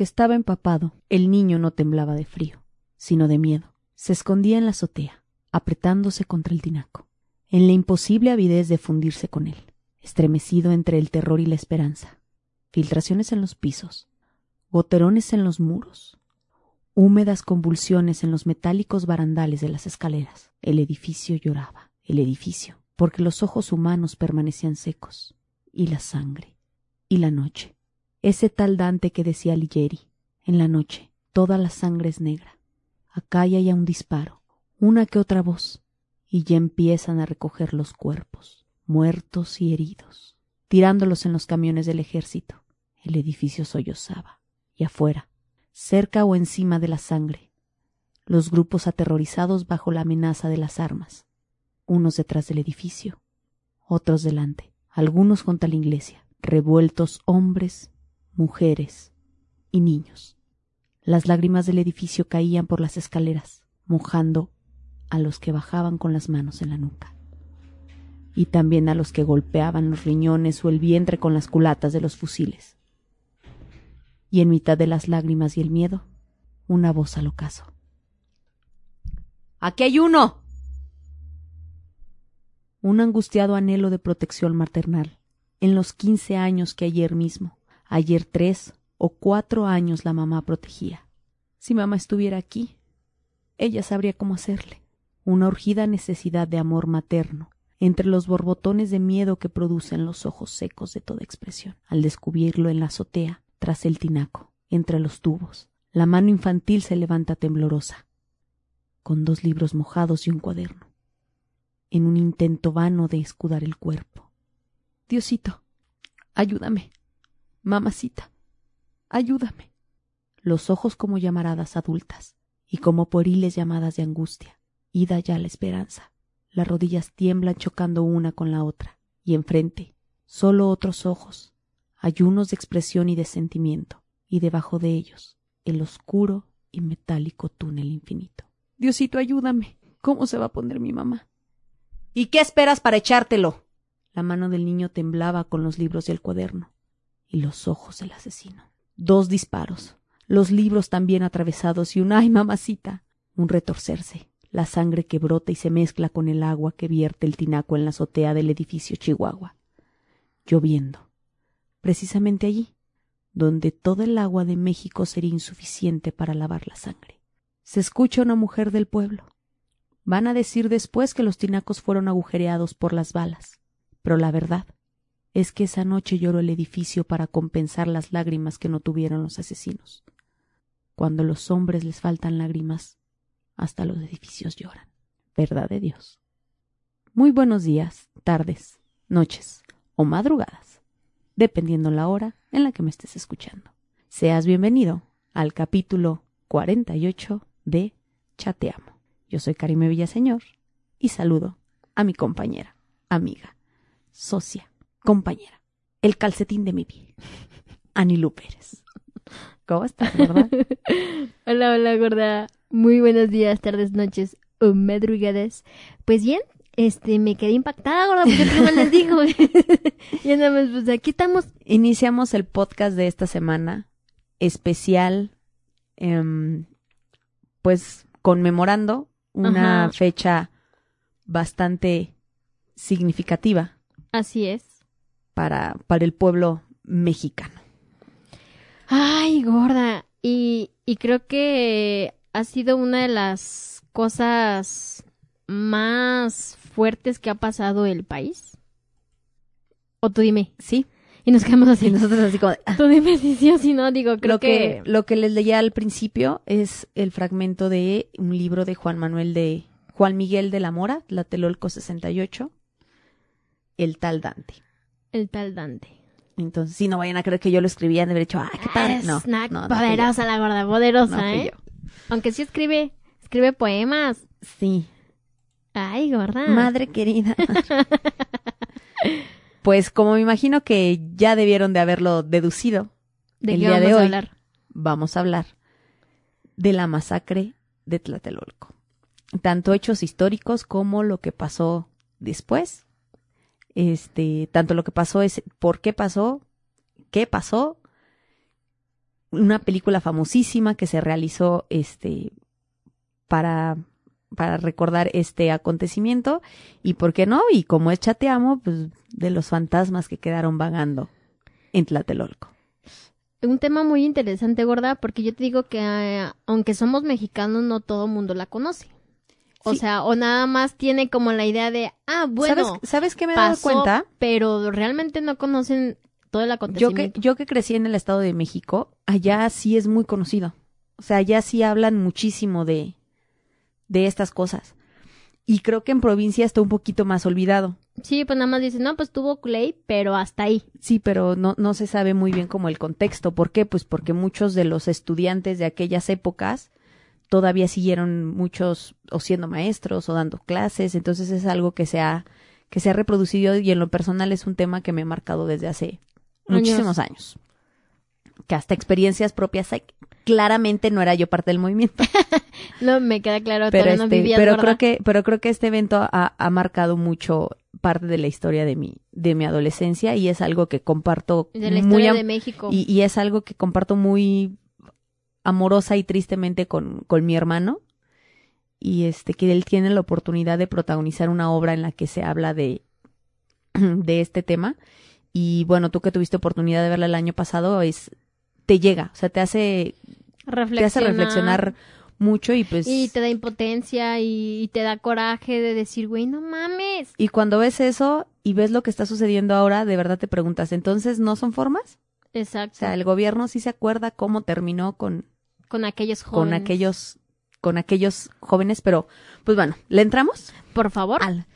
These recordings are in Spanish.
Estaba empapado, el niño no temblaba de frío, sino de miedo. Se escondía en la azotea, apretándose contra el tinaco, en la imposible avidez de fundirse con él, estremecido entre el terror y la esperanza. Filtraciones en los pisos, goterones en los muros, húmedas convulsiones en los metálicos barandales de las escaleras. El edificio lloraba, el edificio, porque los ojos humanos permanecían secos, y la sangre, y la noche. Ese tal Dante que decía Ligieri, en la noche, toda la sangre es negra. Acá ya un disparo, una que otra voz, y ya empiezan a recoger los cuerpos, muertos y heridos, tirándolos en los camiones del ejército. El edificio sollozaba, y afuera, cerca o encima de la sangre, los grupos aterrorizados bajo la amenaza de las armas, unos detrás del edificio, otros delante, algunos junto a la iglesia, revueltos hombres, mujeres y niños. Las lágrimas del edificio caían por las escaleras, mojando a los que bajaban con las manos en la nuca, y también a los que golpeaban los riñones o el vientre con las culatas de los fusiles y en mitad de las lágrimas y el miedo, una voz al ocaso. ¡Aquí hay uno! Un angustiado anhelo de protección maternal, en los quince años que ayer mismo, ayer tres o cuatro años la mamá protegía. Si mamá estuviera aquí, ella sabría cómo hacerle. Una urgida necesidad de amor materno, entre los borbotones de miedo que producen los ojos secos de toda expresión. Al descubrirlo en la azotea, tras el tinaco, entre los tubos. La mano infantil se levanta temblorosa, con dos libros mojados y un cuaderno, en un intento vano de escudar el cuerpo. Diosito, ayúdame. Mamacita, ayúdame. Los ojos como llamaradas adultas y como poriles llamadas de angustia. Ida ya la esperanza. Las rodillas tiemblan chocando una con la otra, y enfrente, solo otros ojos, ayunos de expresión y de sentimiento, y debajo de ellos el oscuro y metálico túnel infinito. Diosito, ayúdame. ¿Cómo se va a poner mi mamá? ¿Y qué esperas para echártelo? La mano del niño temblaba con los libros y el cuaderno, y los ojos del asesino. Dos disparos, los libros también atravesados y un ay, mamacita, un retorcerse, la sangre que brota y se mezcla con el agua que vierte el tinaco en la azotea del edificio Chihuahua. Lloviendo precisamente allí, donde toda el agua de México sería insuficiente para lavar la sangre. Se escucha una mujer del pueblo. Van a decir después que los tinacos fueron agujereados por las balas, pero la verdad es que esa noche lloró el edificio para compensar las lágrimas que no tuvieron los asesinos. Cuando los hombres les faltan lágrimas, hasta los edificios lloran. Verdad de Dios. Muy buenos días, tardes, noches o madrugadas dependiendo la hora en la que me estés escuchando. Seas bienvenido al capítulo 48 de Chateamo. Yo soy Karime Villaseñor y saludo a mi compañera, amiga, socia, compañera, el calcetín de mi piel, Anilu Pérez. ¿Cómo estás, gorda? hola, hola, gorda. Muy buenos días, tardes, noches o madrugadas. Pues bien, este, me quedé impactada, gorda, porque no les dijo. y nada más, pues aquí estamos. Iniciamos el podcast de esta semana, especial, em, pues conmemorando una fecha bastante significativa. Así es. Para, para el pueblo mexicano. Ay, gorda. Y, y creo que ha sido una de las cosas más fuertes que ha pasado el país? O tú dime. Sí. Y nos quedamos así, nosotros así como, tú dime si sí o si no, digo, creo lo que... Lo que les leía al principio es el fragmento de un libro de Juan Manuel de... Juan Miguel de la Mora, La Telolco 68, El tal Dante. El tal Dante. Entonces, si no vayan a creer que yo lo escribía, de haber dicho, ¡ay, qué padre! No, no, poderosa la gorda, poderosa, ¿eh? Aunque sí escribe, escribe poemas. Sí, Ay, gorda. Madre querida. pues como me imagino que ya debieron de haberlo deducido. ¿De el día vamos de hoy, a hablar? Vamos a hablar de la masacre de Tlatelolco. Tanto hechos históricos como lo que pasó después. Este, tanto lo que pasó es por qué pasó, qué pasó una película famosísima que se realizó este para para recordar este acontecimiento y por qué no y como es chateamo pues de los fantasmas que quedaron vagando en Tlatelolco. Un tema muy interesante, gorda, porque yo te digo que eh, aunque somos mexicanos no todo mundo la conoce. O Sí. sea, o nada más tiene como la idea de, ah, bueno, ¿Sabes, ¿Sabes qué me he dado pasó, cuenta? pero realmente no conocen todo el Yo que, acontecimiento. yo que crecí en el Estado de México, allá sí es muy conocido. O sea, allá sí hablan muchísimo de, de estas cosas. Y creo que en provincia está un poquito más olvidado. Sí, pues nada más dicen, no, pues tuvo Clay, pero hasta ahí. Sí, pero no, no se sabe muy bien como el contexto. ¿Por qué? Pues porque muchos de los estudiantes de aquellas épocas todavía siguieron muchos o siendo maestros o dando clases. Entonces es algo que se ha, que se ha reproducido y en lo personal es un tema que me ha marcado desde hace muchísimos años. Que hasta experiencias propias hay. Claramente no era yo parte del movimiento. No, me queda claro, pero no este, vivías, pero creo que, pero creo que este evento ha, ha marcado mucho parte de la historia de mi, de mi adolescencia y es algo que comparto De la muy historia de México. y, y es algo que comparto muy amorosa y tristemente con, con mi hermano. Y este, que él tiene la oportunidad de protagonizar una obra en la que se habla de, de este tema. Y bueno, tú que tuviste oportunidad de verla el año pasado, es, te llega, o sea, te hace, te hace reflexionar mucho y pues. Y te da impotencia y, y te da coraje de decir, güey, no mames. Y cuando ves eso y ves lo que está sucediendo ahora, de verdad te preguntas, ¿entonces no son formas? Exacto. O sea, el gobierno sí se acuerda cómo terminó con, con aquellos con jóvenes. aquellos con aquellos jóvenes, pero pues bueno, ¿le entramos? Por favor, Al-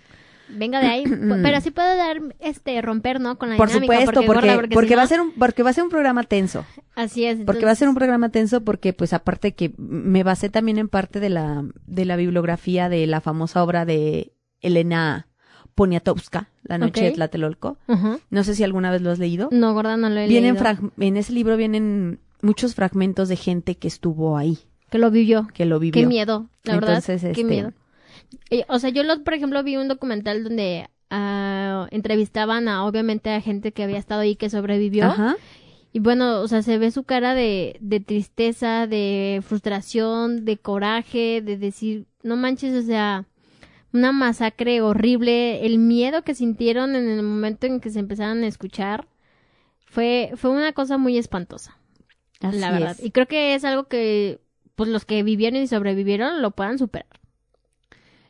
venga de ahí. Pero sí puede dar, este, romper, ¿no? Con la Por dinámica, supuesto, porque gorda, porque, porque si va a ser un porque va a ser un programa tenso, Así es. porque va a ser un programa tenso porque pues aparte que me basé también en parte de la de la bibliografía de la famosa obra de Elena Poniatowska, La noche Ok. de Tlatelolco. Ujú. No sé si alguna vez lo has leído. No, gorda, no lo he Vienen leído. en ese libro vienen muchos fragmentos de gente que estuvo ahí, Que lo vivió. que lo vivió. Qué miedo, la Entonces, verdad. Qué este- miedo. Eh, o sea, yo, lo, por ejemplo, vi un documental donde ah, entrevistaban a, obviamente, a gente que había estado ahí que sobrevivió. Ajá. Y bueno, o sea, se ve su cara de, de tristeza, de frustración, de coraje, de decir, no manches, o sea, una masacre horrible, el miedo que sintieron en el momento en que se empezaron a escuchar, fue, fue una cosa muy espantosa, Así la verdad. es. Y creo que es algo que, pues los que vivieron y sobrevivieron lo puedan superar.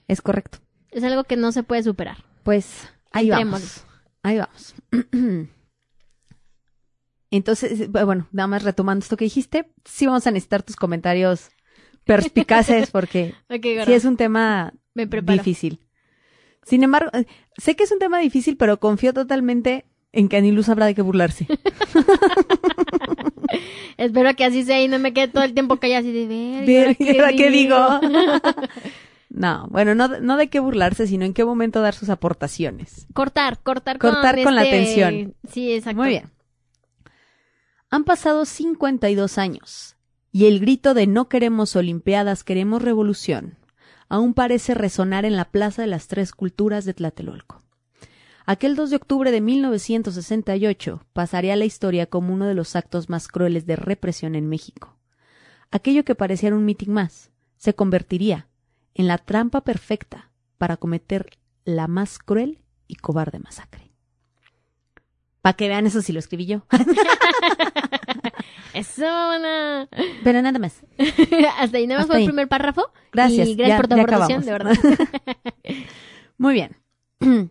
Es correcto. Es algo que no se puede superar. Pues ahí Entrémosle. vamos. Ahí vamos. Entonces, bueno, nada más retomando esto que dijiste, sí vamos a necesitar tus comentarios perspicaces porque Ok, sí es un tema me difícil. Sin embargo, sé que es un tema difícil, pero confío totalmente en que Aniluz habrá de qué burlarse. Espero que así sea y no me quede todo el tiempo callada así de ver. ¿y ahora ¿Y ahora qué digo? No, bueno, no, no de qué burlarse, sino en qué momento dar sus aportaciones. Cortar, cortar, Cortar con la este- atención. Sí, exacto. Muy bien. Han pasado 52 años y el grito de no queremos Olimpiadas, queremos revolución aún parece resonar en la Plaza de las Tres Culturas de Tlatelolco. Aquel 2 de octubre de 1968 pasaría a la historia como uno de los actos más crueles de represión en México. Aquello que parecía un mitin más se convertiría en la trampa perfecta para cometer la más cruel y cobarde masacre. Para que vean eso si lo escribí yo. Eso, no. Pero nada más. Hasta ahí nada más Hasta fue ahí. el primer párrafo. Gracias. Y gracias ya- por tu aportación, de verdad. Muy bien.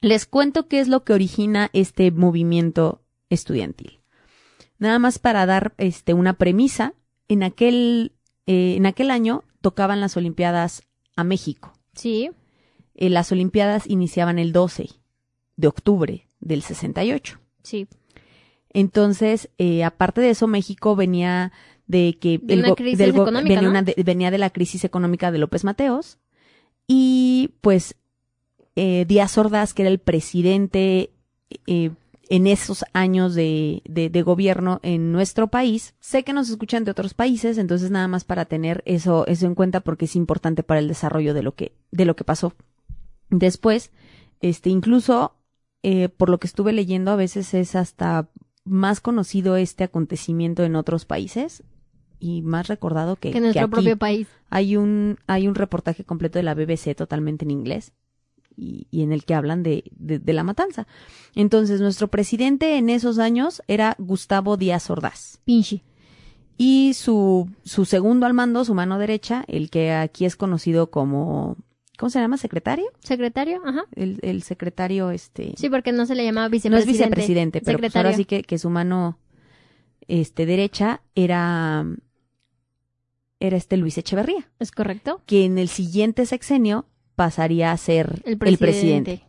Les cuento qué es lo que origina este movimiento estudiantil. Nada más para dar este, una premisa, en aquel, eh, en aquel año tocaban las Olimpiadas a México. Sí. Eh, las Olimpiadas iniciaban el 12 de octubre del 68. Sí. Entonces, eh, aparte de eso, México venía de que De una crisis del económica, venía, ¿no? una de, venía de la crisis económica de López Mateos y pues eh, Díaz Ordaz, que era el presidente eh, en esos años de, de, de gobierno en nuestro país, sé que nos escuchan de otros países, entonces nada más para tener eso, eso en cuenta porque es importante para el desarrollo de lo que, de lo que pasó. Después, este, incluso, eh, por lo que estuve leyendo, a veces es hasta más conocido este acontecimiento en otros países y más recordado que, Que en nuestro aquí. propio país. Hay un, hay un reportaje completo de la BBC totalmente en inglés y, y en el que hablan de, de, de la matanza. Entonces, nuestro presidente en esos años era Gustavo Díaz Ordaz. Pinche. Y su, su segundo al mando, su mano derecha, el que aquí es conocido como, ¿cómo se llama? ¿Secretario? ¿Secretario? Ajá. El, el secretario, este. Sí, porque no se le llamaba no es vicepresidente. vicepresidente, pero pues ahora sí que, que su mano, este, derecha era, era este Luis Echeverría, ¿Es correcto? que en el siguiente sexenio pasaría a ser El el presidente. presidente.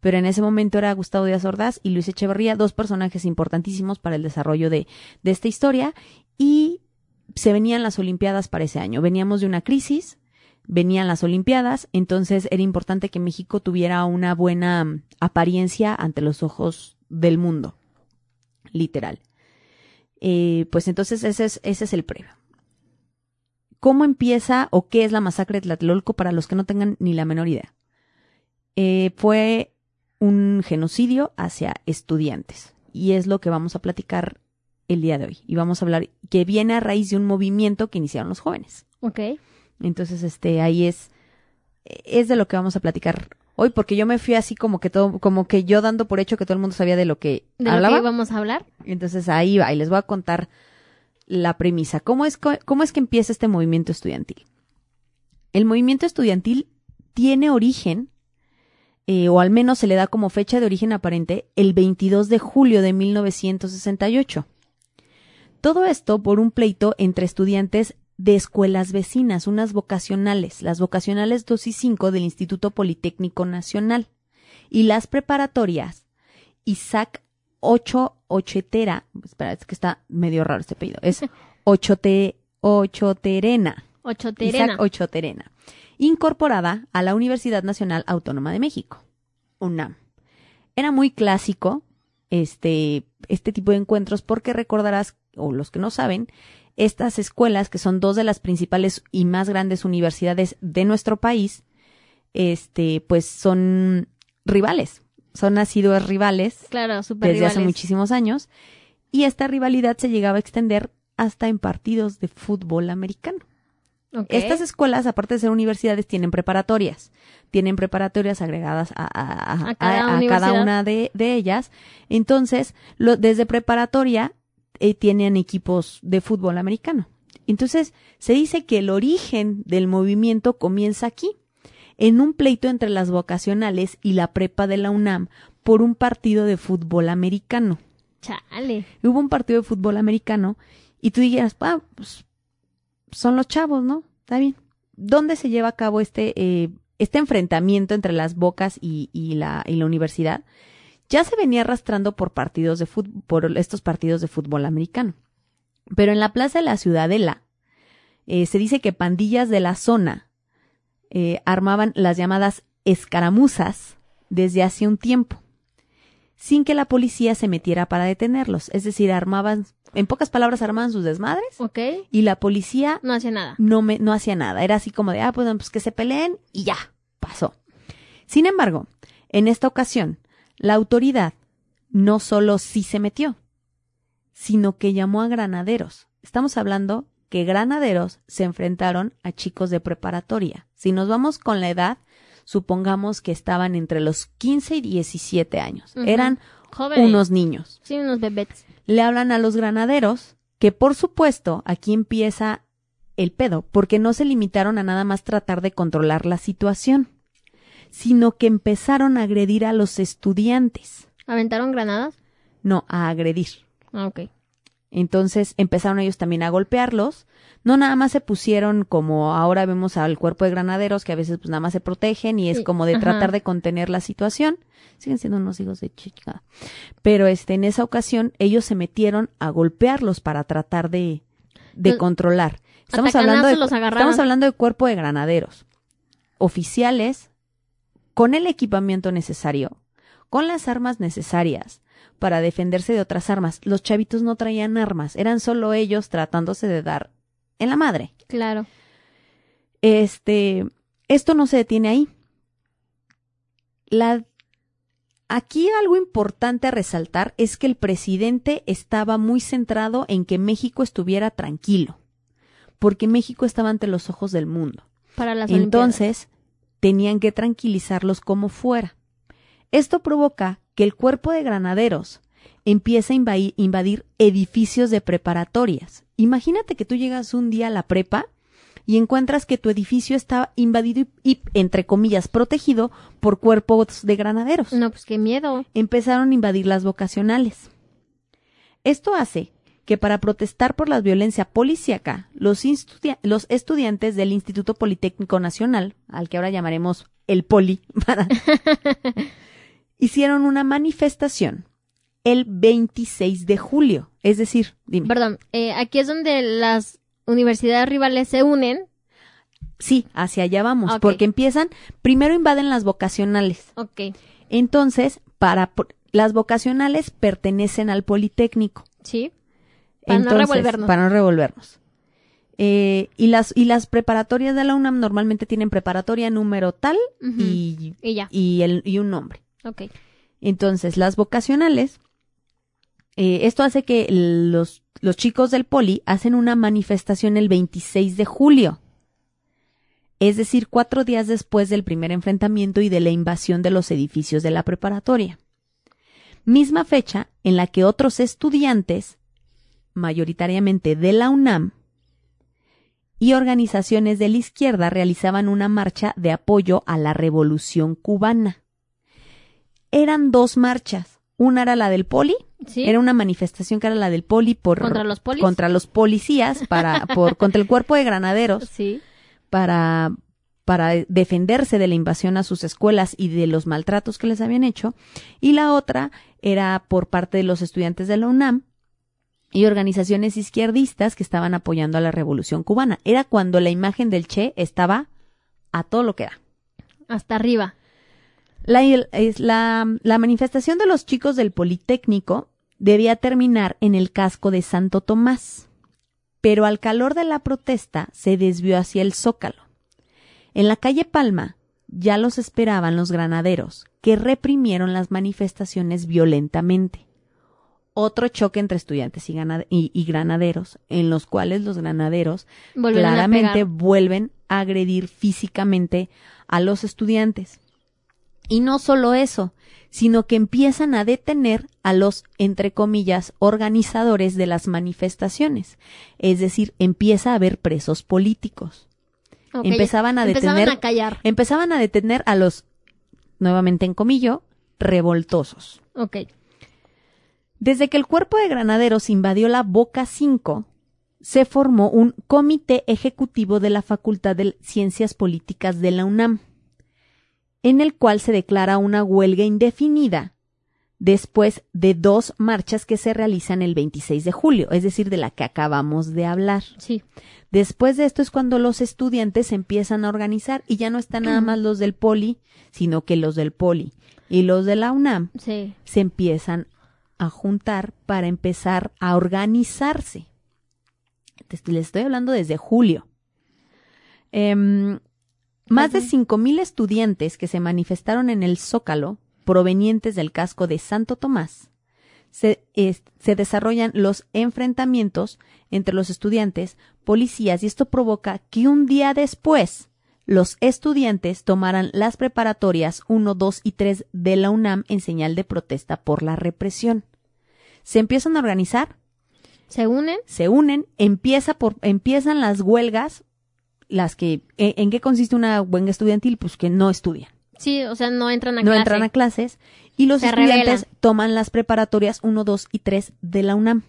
Pero en ese momento era Gustavo Díaz Ordaz y Luis Echeverría, dos personajes importantísimos para el desarrollo de, de esta historia. Y se venían las Olimpiadas para ese año. Veníamos de una crisis, venían las Olimpiadas, entonces era importante que México tuviera una buena mm, apariencia ante los ojos del mundo. Literal. Eh, pues entonces ese es, ese es el previo. ¿Cómo empieza o qué es la masacre de Tlatelolco para los que no tengan ni la menor idea? Eh, fue un genocidio hacia estudiantes y es lo que vamos a platicar el día de hoy y vamos a hablar que viene a raíz de un movimiento que iniciaron los jóvenes. Ok. Entonces, este, ahí es, es de lo que vamos a platicar hoy, porque yo me fui así como que todo, como que yo dando por hecho que todo el mundo sabía de lo que ¿De hablaba. lo que íbamos a hablar? Entonces ahí va, y les voy a contar la premisa. ¿Cómo es, cómo es que empieza este movimiento estudiantil? El movimiento estudiantil tiene origen, eh, o al menos se le da como fecha de origen aparente, el 22 de julio de 1968. Todo esto por un pleito entre estudiantes de escuelas vecinas, unas vocacionales, las vocacionales 2 y 5 del Instituto Politécnico Nacional, y las preparatorias Isaac Ocho Ochetera, espera, es que está medio raro este apellido, es Ochote, Ochoterena, Ocho Terena. Isaac Ochoterena, incorporada a la Universidad Nacional Autónoma de México, UNAM. Era muy clásico este, este tipo de encuentros porque recordarás, o los que no saben, estas escuelas, que son dos de las principales y más grandes universidades de nuestro país, este, pues son rivales, son nacidos rivales Claro, desde hace muchísimos años y esta rivalidad se llegaba a extender hasta en partidos de fútbol americano. Estas escuelas, aparte de ser universidades, tienen preparatorias. Tienen preparatorias agregadas a, a- a- cada una de, de ellas. Entonces, lo, desde preparatoria eh, tienen equipos de fútbol americano. Entonces, se dice que el origen del movimiento comienza aquí, en un pleito entre las vocacionales y la prepa de la UNAM por un partido de fútbol americano Chale. hubo un partido de fútbol americano y tú dijeras, ah, pues son los chavos, ¿no? Está bien. ¿Dónde se lleva a cabo este, eh, este enfrentamiento entre las bocas y, y la, y la universidad? Ya se venía arrastrando por partidos de fútbol, por estos partidos de fútbol americano. Pero en la plaza de la Ciudadela, eh, se dice que pandillas de la zona eh, armaban las llamadas escaramuzas desde hace un tiempo sin que la policía se metiera para detenerlos. Es decir, armaban, en pocas palabras, armaban sus desmadres Ok. y la policía No hacía nada. no, me, no hacía nada. Era así como de, ah, pues, pues que se peleen y ya, pasó. Sin embargo, en esta ocasión, la autoridad no solo sí se metió, sino que llamó a granaderos. Estamos hablando que granaderos se enfrentaron a chicos de preparatoria. Si nos vamos con la edad, supongamos que estaban entre los 15 y 17 años. Eran Jóvenes. unos niños. Sí, unos bebés. Le hablan a los granaderos, que por supuesto aquí empieza el pedo, porque no se limitaron a nada más tratar de controlar la situación, sino que empezaron a agredir a los estudiantes. ¿Aventaron granadas? No, a agredir. Ah, ok. Entonces empezaron ellos también a golpearlos. No nada más se pusieron como ahora vemos al cuerpo de granaderos que a veces pues nada más se protegen y es Sí, como de ajá. tratar de contener la situación. Siguen siendo unos hijos de chica. Pero este en esa ocasión ellos se metieron a golpearlos para tratar de, de Los- controlar. Estamos hablando de los estamos hablando de cuerpo de granaderos oficiales con el equipamiento necesario, con las armas necesarias para defenderse de otras armas. Los chavitos no traían armas, eran solo ellos tratándose de dar en la madre. Claro. Este, esto no se detiene ahí. La aquí algo importante a resaltar es que el presidente estaba muy centrado en que México estuviera tranquilo, porque México estaba ante los ojos del mundo. Para las Entonces, tenían que tranquilizarlos como fuera. Esto provoca que el cuerpo de granaderos empiece a invadir, edificios de preparatorias. Imagínate que tú llegas un día a la prepa y encuentras que tu edificio está invadido y, entre comillas, protegido por cuerpos de granaderos. No, pues qué miedo. Empezaron a invadir las vocacionales. Esto hace que para protestar por la violencia policíaca, los, los estudiantes del Instituto Politécnico Nacional, al que ahora llamaremos el Poli, hicieron una manifestación el 26 de julio. Es decir, dime. Perdón, eh, aquí es donde las universidades rivales se unen. Sí, hacia allá vamos, porque empiezan, primero invaden las vocacionales. Ok. Entonces, para las vocacionales pertenecen al Politécnico. Sí. Para no revolvernos. Para no revolvernos. Eh, y las y las preparatorias de la UNAM normalmente tienen preparatoria número tal y, y, el, y un nombre. Ok. Entonces, las vocacionales, eh, esto hace que los los chicos del poli hacen una manifestación el 26 de julio, es decir, cuatro días después del primer enfrentamiento y de la invasión de los edificios de la preparatoria. Misma fecha en la que otros estudiantes, mayoritariamente de la UNAM, y organizaciones de la izquierda realizaban una marcha de apoyo a la revolución cubana. Eran dos marchas. Una era la del poli era una manifestación que era la del poli por contra los, contra los policías para por contra el cuerpo de granaderos. Sí. Para para defenderse de la invasión a sus escuelas y de los maltratos que les habían hecho, y la otra era por parte de los estudiantes de la UNAM y organizaciones izquierdistas que estaban apoyando a la revolución cubana. Era cuando la imagen del Che estaba a todo lo que da. Hasta arriba. La, la, la manifestación de los chicos del Politécnico debía terminar en el casco de Santo Tomás, pero al calor de la protesta se desvió hacia el Zócalo. En la calle Palma ya los esperaban los granaderos, que reprimieron las manifestaciones violentamente. Otro choque entre estudiantes y, granaderos, en los cuales los granaderos claramente vuelven a agredir físicamente a los estudiantes. Y no solo eso, sino que empiezan a detener a los, entre comillas, organizadores de las manifestaciones. Es decir, empieza a haber presos políticos. Empezaban a detener. a callar. Empezaban a detener a los, nuevamente en comillo, revoltosos. Ok. Desde que el cuerpo de granaderos invadió la Boca 5, se formó un comité ejecutivo de la Facultad de Ciencias Políticas de la UNAM en el cual se declara una huelga indefinida después de dos marchas que se realizan el 26 de julio, es decir, de la que acabamos de hablar. Sí. Después de esto es cuando los estudiantes empiezan a organizar y ya no están nada más los del poli, sino que los del poli y los de la UNAM se empiezan a juntar para empezar a organizarse. Les estoy hablando desde julio. Em, más de cinco mil estudiantes que se manifestaron en el Zócalo, provenientes del casco de Santo Tomás, se, se, desarrollan los enfrentamientos entre los estudiantes, policías, y esto provoca que un día después los estudiantes tomaran las preparatorias 1, 2 y 3 de la UNAM en señal de protesta por la represión. Se empiezan a organizar. ¿Se unen? Se unen, empieza por, empiezan las huelgas las que, e, ¿en, qué consiste una huelga estudiantil? Pues que no estudian. Sí, o sea, no entran a no entran a clases y los estudiantes toman las preparatorias 1, 2 y 3 de la UNAM.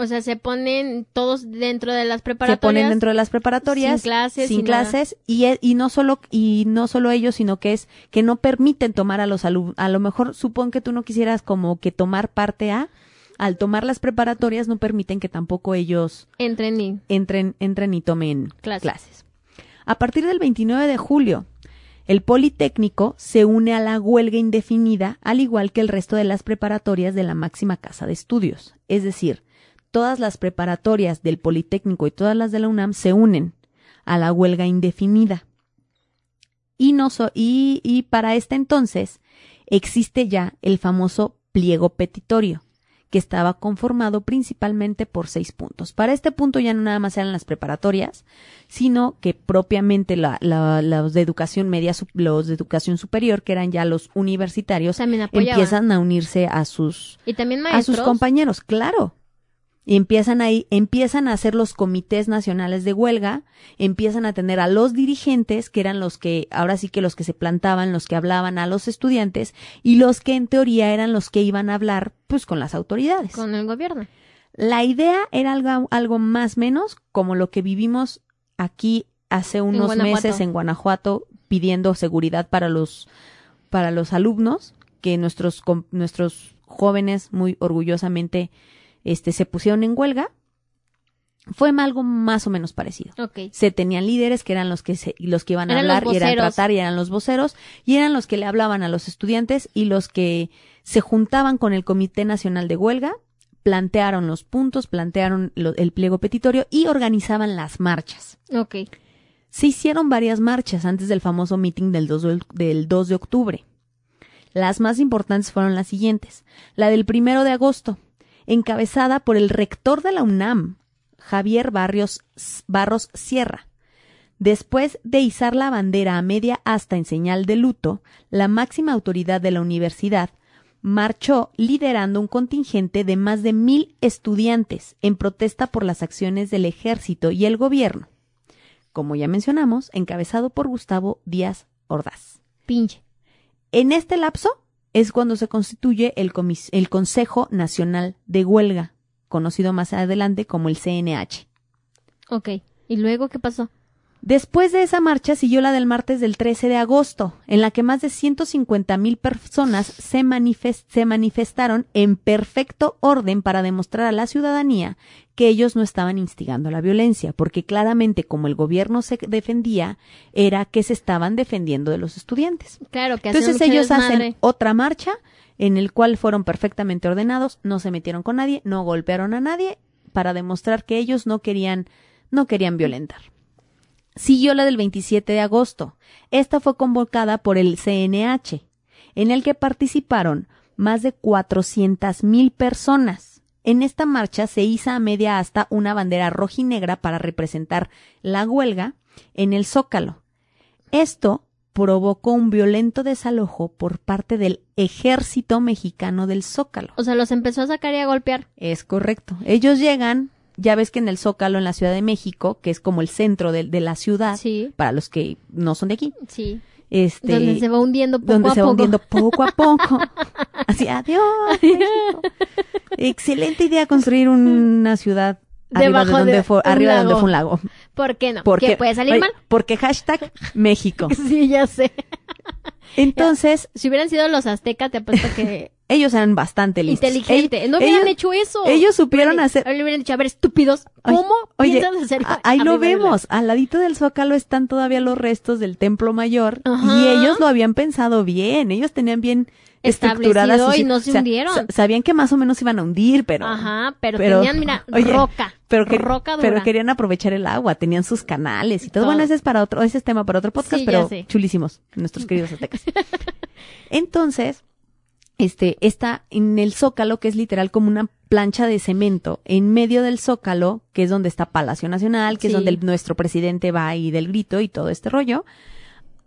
O sea, se ponen todos dentro de las preparatorias. Se ponen dentro de las preparatorias. Sin clases. Sin clases. Y, e, y, no solo, y no solo ellos, sino que es que no permiten tomar a los alumnos. A lo mejor supón que tú no quisieras como que tomar parte a. Al tomar las preparatorias no permiten que tampoco ellos entren y, entren, entren y tomen clases. A partir del 29 de julio, el Politécnico se une a la huelga indefinida, al igual que el resto de las preparatorias de la máxima casa de estudios. Es decir, todas las preparatorias del Politécnico y todas las de la UNAM se unen a la huelga indefinida. Y, no y, y para este entonces, existe ya el famoso pliego petitorio, que estaba conformado principalmente por seis puntos. Para este punto ya no nada más eran las preparatorias, sino que propiamente la, la- los de educación media, los de educación superior, que eran ya los universitarios, También empiezan a unirse a sus Y también a sus compañeros, claro. Y empiezan ahí, empiezan a hacer los comités nacionales de huelga, empiezan a tener a los dirigentes, que eran los que, ahora sí que los que se plantaban, los que hablaban a los estudiantes, y los que en teoría eran los que iban a hablar, pues, con las autoridades. Con el gobierno. La idea era algo, algo más menos como lo que vivimos aquí hace unos meses en Guanajuato pidiendo seguridad para los para los alumnos que nuestros nuestros jóvenes muy orgullosamente este se pusieron en huelga fue algo más o menos parecido Ok. se tenían líderes que eran los que se, los que iban a Eran hablar y eran tratar y eran los voceros y eran los que le hablaban a los estudiantes y los que se juntaban con el Comité Nacional de Huelga, plantearon los puntos, plantearon lo- el pliego petitorio y organizaban las marchas. Ok. Se hicieron varias marchas antes del famoso meeting del 2 de, del 2 de octubre. Las más importantes fueron las siguientes. La del primero de agosto, encabezada por el rector de la UNAM, Javier Barrios, Barros Sierra. Después de izar la bandera a media asta en señal de luto, la máxima autoridad de la universidad marchó liderando un contingente de más de mil estudiantes en protesta por las acciones del ejército y el gobierno como ya mencionamos, encabezado por Gustavo Díaz Ordaz. Pinche. En este lapso es cuando se constituye el, Consejo Nacional de Huelga, conocido más adelante como el CNH. Ok. ¿Y luego qué pasó? Después de esa marcha siguió la del martes del 13 de agosto, en la que más de 150 mil personas se, manifes- se manifestaron en perfecto orden para demostrar a la ciudadanía que ellos no estaban instigando la violencia, porque claramente como el gobierno se defendía, era que se estaban defendiendo de los estudiantes. Claro, que Entonces ellos hacen otra marcha en el cual fueron perfectamente ordenados, no se metieron con nadie, no golpearon a nadie, para demostrar que ellos no querían, no querían violentar. Siguió la del 27 de agosto. Esta fue convocada por el CNH, en el que participaron más de 400 mil personas. En esta marcha se iza a media asta una bandera rojinegra para representar la huelga en el Zócalo. Esto provocó un violento desalojo por parte del ejército mexicano del Zócalo. O sea, los empezó a sacar y a golpear. Es correcto. Ellos llegan, ya ves que en el Zócalo, en la Ciudad de México, que es como el centro de, de la ciudad, Sí. para los que no son de aquí, Sí. este, donde se va hundiendo poco donde a se va poco. hundiendo poco a poco. Así, adiós, México. Excelente idea construir una ciudad arriba de donde de fue, un arriba de donde lago. fue un lago. ¿Por qué no? Porque, ¿Qué puede salir mal? Porque hashtag México. Sí, ya sé. Entonces, Si hubieran sido los aztecas, te apuesto que ellos eran bastante listos. inteligente. Ellos- no hubieran ellos- hecho eso. ellos supieron Hubieran- hacer- Le hubieran dicho, a ver, estúpidos, ¿cómo Oye, piensan hacer a- ahí lo vemos. Al ladito del Zócalo están todavía los restos del Templo Mayor Ajá. y ellos lo habían pensado bien. Ellos tenían bien estructuradas y no se o sea, hundieron. sa- sabían que más o menos iban a hundir, pero Ajá, pero, pero- tenían, mira, oye, roca. pero que- roca dura. pero querían aprovechar el agua, tenían sus canales y todo. Todo. Bueno, ese es para otro, ese es tema para otro podcast, Sí, pero chulísimos, nuestros queridos aztecas. Entonces, este, está en el Zócalo, que es literal como una plancha de cemento, en medio del Zócalo, que es donde está Palacio Nacional, que Sí. es donde el- nuestro presidente va y del grito y todo este rollo.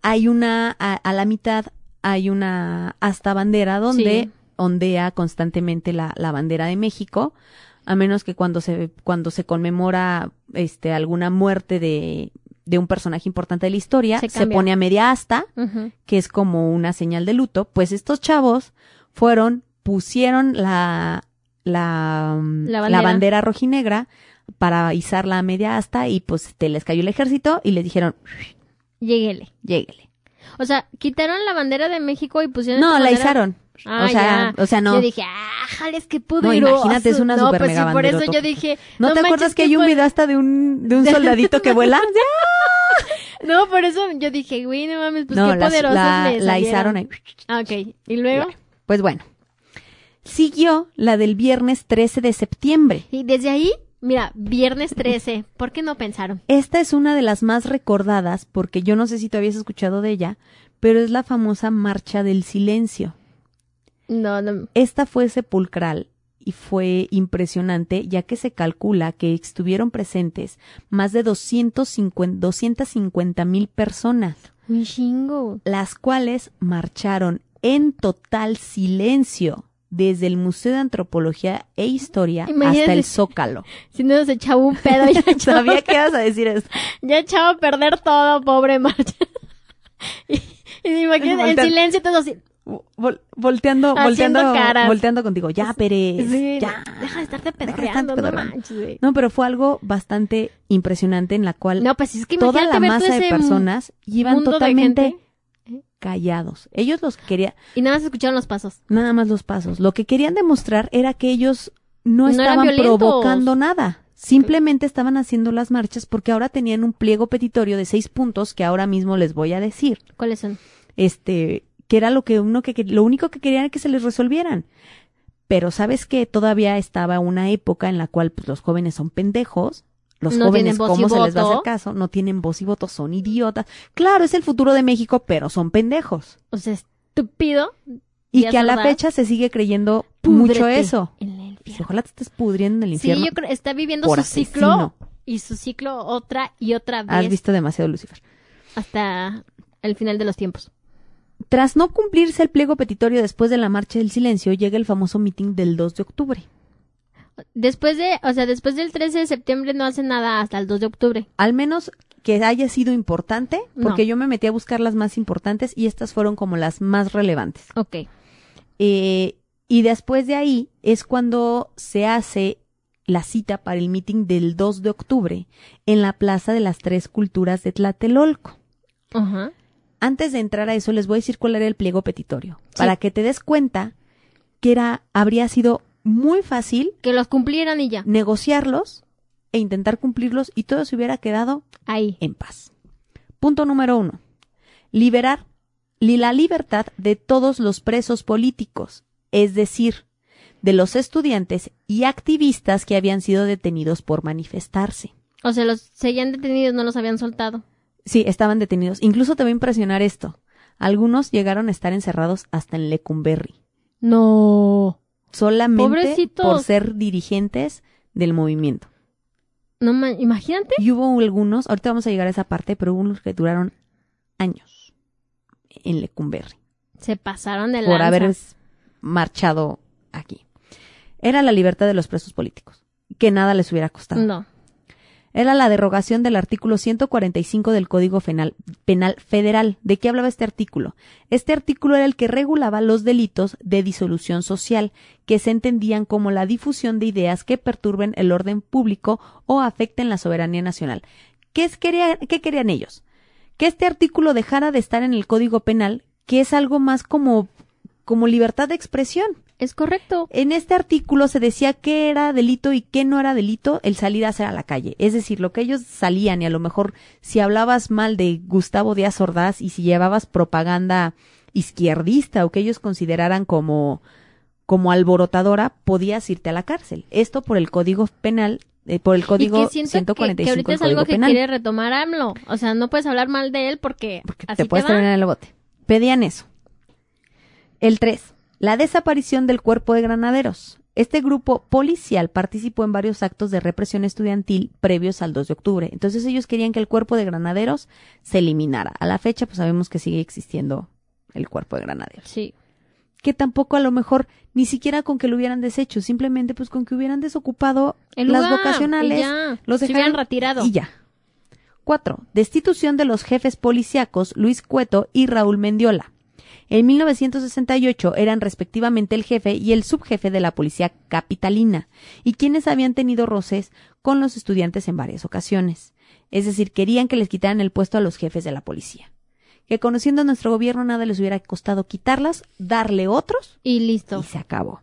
Hay una, a, a la mitad hay una hasta bandera donde Sí. ondea constantemente la, la bandera de México, a menos que cuando se, cuando se conmemora este alguna muerte de, de un personaje importante de la historia, Se pone a media asta, que es como una señal de luto, pues estos chavos fueron, pusieron la, la, La la bandera. bandera. rojinegra para izarla a media asta y pues te les cayó el ejército y les dijeron, Lléguele. lléguele. O sea, quitaron la bandera de México y pusieron No, la bandera- izaron. Ah, o sea, ya. o sea, no. Yo dije, ah, jales, qué poderoso. imagínate, es una no, super pues mega sí, por eso yo dije, ¿No, te manches, acuerdas que hay un hasta de un, de un soldadito que vuela? No, por eso yo dije, güey, no mames, pues no, qué poderosos la, la izaron ahí. Ah, ok. ¿Y luego? Pues bueno. Siguió la del viernes 13 de septiembre. Y desde ahí, mira, viernes 13, ¿por qué no pensaron? Esta es una de las más recordadas porque yo no sé si tú habías escuchado de ella, pero es la famosa Marcha del Silencio. No, no. Esta fue sepulcral y fue impresionante ya que se calcula que estuvieron presentes más de 250 mil personas, Un chingo. las cuales marcharon en total silencio desde el Museo de Antropología e Historia Imagínate. hasta el Zócalo. Si no nos echaba un pedo, ya echaba, Sabía que ibas a decir esto. ya echaba a perder todo, pobre Marcha. y, y imagínate, en silencio todo así. Vol- volteando, Haciendo volteando, caras. volteando contigo. Ya, Pérez. Sí, ya. Deja de estarte de pedorreando, estarte no manches. No, pero fue algo bastante impresionante en la cual No, pues es que toda la masa de personas iban de totalmente. Callados. Ellos los querían, Y nada más escucharon los pasos. nada más los pasos. Lo que querían demostrar era que ellos no, estaban provocando nada. Simplemente estaban haciendo las marchas porque ahora tenían un pliego petitorio de seis puntos que ahora mismo les voy a decir. ¿Cuáles son? Este, que era lo que uno que, que- lo único que querían era que se les resolvieran. Pero sabes que todavía estaba una época en la cual pues, los jóvenes son pendejos. Los No jóvenes, y ¿cómo se les va a hacer caso? No tienen voz y voto, son idiotas. Claro, es el futuro de México, pero son pendejos. O sea, estúpido. Y Díaz que a la fecha se sigue creyendo Púdrete mucho eso. Pues, ojalá te estés pudriendo en el Sí, infierno. yo creo está viviendo su asesino. ciclo y su ciclo otra y otra vez Has visto demasiado Lucifer. hasta el final de los tiempos. Tras no cumplirse el pliego petitorio después de la marcha del silencio, llega el famoso mitin del 2 de octubre. Después de, o sea, después del 13 de septiembre no hacen nada hasta el 2 de octubre. Al menos que haya sido importante, porque No. yo me metí a buscar las más importantes y estas fueron como las más relevantes. Ok. Eh, y después de ahí es cuando se hace la cita para el meeting del 2 de octubre en la Plaza de las Tres Culturas de Tlatelolco. Ajá. Antes de entrar a eso, les voy a era el pliego petitorio, para que te des cuenta que era, habría sido muy fácil Que los cumplieran y ya. negociarlos e intentar cumplirlos y todo se hubiera quedado Ahí. en paz. Punto número uno. Liberar li- la libertad de todos los presos políticos, es decir, de los estudiantes y activistas que habían sido detenidos por manifestarse. O sea, los seguían detenidos, no los habían soltado. Sí, estaban detenidos. Incluso te va a impresionar esto. Algunos llegaron a estar encerrados hasta en Lecumberri, No. Solamente Pobrecitos. por ser dirigentes del movimiento. No ma- imagínate. Y hubo algunos, ahorita vamos a llegar a esa parte, pero hubo unos que duraron años en Lecumberri. Se pasaron de por lanza. haber s- marchado aquí. Era la libertad de los presos políticos, que nada les hubiera costado. No. Era la derogación del artículo 145 del Código Penal, Federal. ¿De qué hablaba este artículo? Este artículo era el que regulaba los delitos de disolución social, que se entendían como la difusión de ideas que perturben el orden público o afecten la soberanía nacional. ¿Qué, es- quería- qué querían ellos? Que este artículo dejara de estar en el Código Penal, que es algo más como, como libertad de expresión. Es correcto. En este artículo se decía qué era delito y qué no era delito el salir a hacer a la calle. Es decir, lo que ellos salían y a lo mejor si hablabas mal de Gustavo Díaz Ordaz y si llevabas propaganda izquierdista o que ellos consideraran como, como alborotadora, podías irte a la cárcel. Esto por el Código Penal, eh, por el Código y que siento 145 que, que ahorita es algo que Penal. quiere retomar AMLO. O sea, no puedes hablar mal de él porque, Porque así te puedes va. terminar en el bote. Pedían eso. El 3. La desaparición del cuerpo de granaderos. Este grupo policial participó en varios actos de represión estudiantil previos al 2 de octubre. Entonces ellos querían que el cuerpo de granaderos se eliminara. A la fecha, pues sabemos que sigue existiendo el cuerpo de granaderos. Sí. Que tampoco a lo mejor ni siquiera con que lo hubieran deshecho, simplemente pues con que hubieran desocupado El las vocacionales, y ya. los Se hubieran dejaron retirado. y ya. Cuatro, destitución de los jefes policíacos Luis Cueto y Raúl Mendiola. En 1968 eran respectivamente el jefe y el subjefe de la policía capitalina, y quienes habían tenido roces con los estudiantes en varias ocasiones. Es decir, querían que les quitaran el puesto a los jefes de la policía. Que conociendo a nuestro gobierno nada les hubiera costado quitarlas, darle otros Y listo. y se acabó.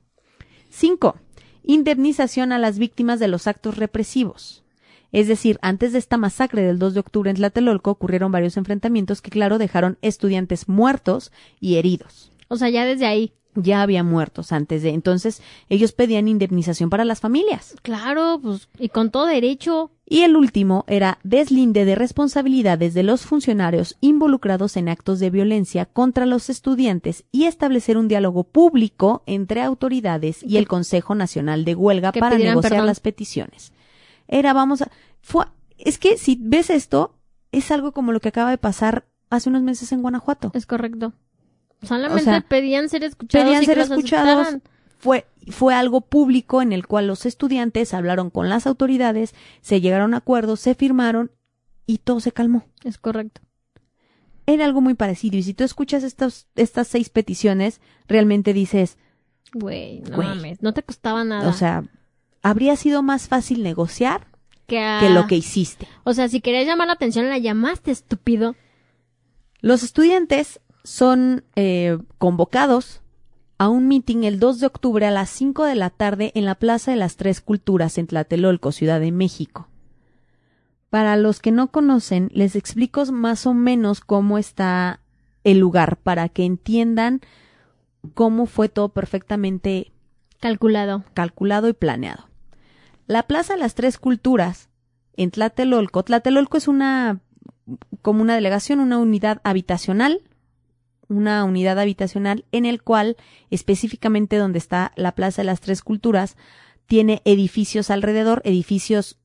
5. Indemnización a las víctimas de los actos represivos. Es decir, antes de esta masacre del 2 de octubre en Tlatelolco ocurrieron varios enfrentamientos que, claro, dejaron estudiantes muertos y heridos. O sea, ya desde ahí. ya había muertos antes de. Entonces, ellos pedían indemnización para las familias. Claro, pues, y con todo derecho. Y el último era deslinde de responsabilidades de los funcionarios involucrados en actos de violencia contra los estudiantes y establecer un diálogo público entre autoridades y el Consejo Nacional de Huelga para negociar perdón. las peticiones. Era, vamos a, fue, es que si ves esto, es algo como lo que acaba de pasar hace unos meses en Guanajuato. Es correcto. Solamente O sea, pedían ser escuchados. pedían y ser que los escuchados. aceptaran. Fue, fue algo público en el cual los estudiantes hablaron con las autoridades, se llegaron a acuerdos, se firmaron y todo se calmó. Es correcto. Era algo muy parecido. Y si tú escuchas estos, estas seis peticiones, realmente dices, Güey, no Güey. mames. No te costaba nada. o sea, habría sido más fácil negociar que, a- que lo que hiciste. O sea, si querías llamar la atención, la llamaste, estúpido. Los estudiantes son eh, convocados a un meeting el 2 de octubre a las 5 de la tarde en la Plaza de las Tres Culturas en Tlatelolco, Ciudad de México. Para los que no conocen, les explico más o menos cómo está el lugar para que entiendan cómo fue todo perfectamente Calculado. calculado y planeado. La Plaza de las Tres Culturas en Tlatelolco, Tlatelolco es una como una delegación, una unidad habitacional, una unidad habitacional en el cual específicamente donde está la Plaza de las Tres Culturas tiene edificios alrededor, edificios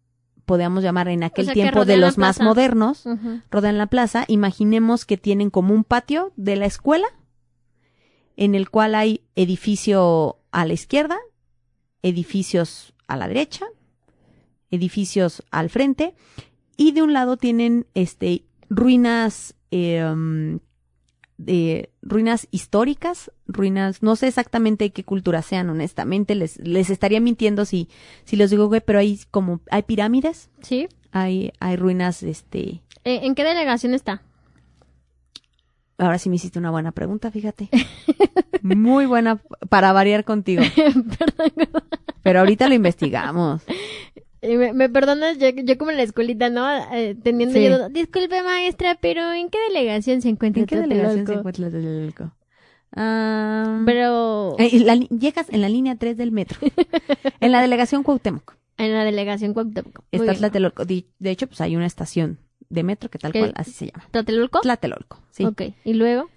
podríamos llamar en aquel sea, tiempo de los más modernos, Ujú. rodean la plaza, imaginemos que tienen como un patio de la escuela en el cual hay edificio a la izquierda, edificios a la derecha, edificios al frente y de un lado tienen este ruinas eh, de ruinas históricas, ruinas, no sé exactamente qué cultura sean, honestamente, les, les estaría mintiendo si, si les digo, güey, pero hay como, hay pirámides, ¿Sí? hay, hay ruinas, este, Eh, ¿En qué delegación está? Ahora sí me hiciste una buena pregunta, fíjate. Muy buena para variar contigo. Perdón. Pero ahorita lo investigamos. Me, me perdonas, yo, yo como en la escuelita, ¿no? Eh, teniendo Sí. yo. Disculpe, maestra, pero ¿en qué delegación se encuentra ¿En qué delegación se encuentra Tlatelolco? Ah, Pero eh, la llegas en la línea 3 del metro. en la delegación Cuauhtémoc. en la delegación Cuauhtémoc. Está. Tlatelolco. De, de hecho, pues hay una estación de metro que tal cual así se llama. ¿Tlatelolco? Tlatelolco. Sí. Ok, y luego,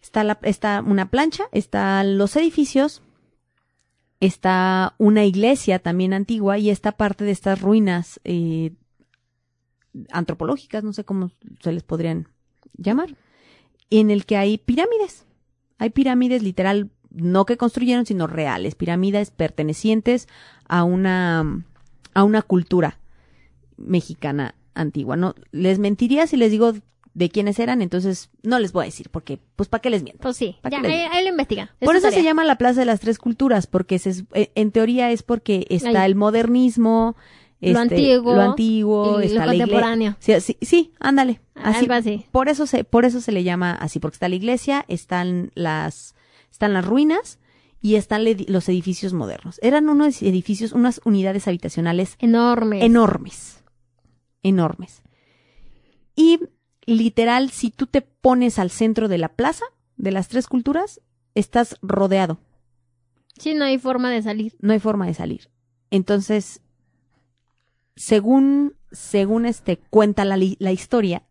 Está, la, está una plancha, están los edificios, está una iglesia también antigua y esta parte de estas ruinas eh, antropológicas, no sé cómo se les podrían llamar, en el que hay pirámides. Hay pirámides literal, no que construyeron, sino reales, pirámides pertenecientes a una, a una cultura mexicana antigua. No, les mentiría si les digo de quiénes eran, entonces no les voy a decir, porque, pues, ¿para qué les miento? pues sí, ¿Pa' ya, ahí, ahí lo investiga. Es Por eso se llama la Plaza de las Tres Culturas, porque se, eh, en teoría es porque está Ahí. el modernismo, Lo este, antiguo lo antiguo, y está lo contemporáneo. Sí, sí, sí, ándale. Así, Algo así. por eso se, por eso se le llama así, porque está la iglesia, están las, están las ruinas y están los edificios modernos. Eran unos edificios, unas unidades habitacionales Enorme. enormes, enormes. Y literal, si tú te pones al centro de la plaza de las tres culturas, estás rodeado, sí, no hay forma de salir. no hay forma de salir. Entonces, según, según este cuenta la, la historia,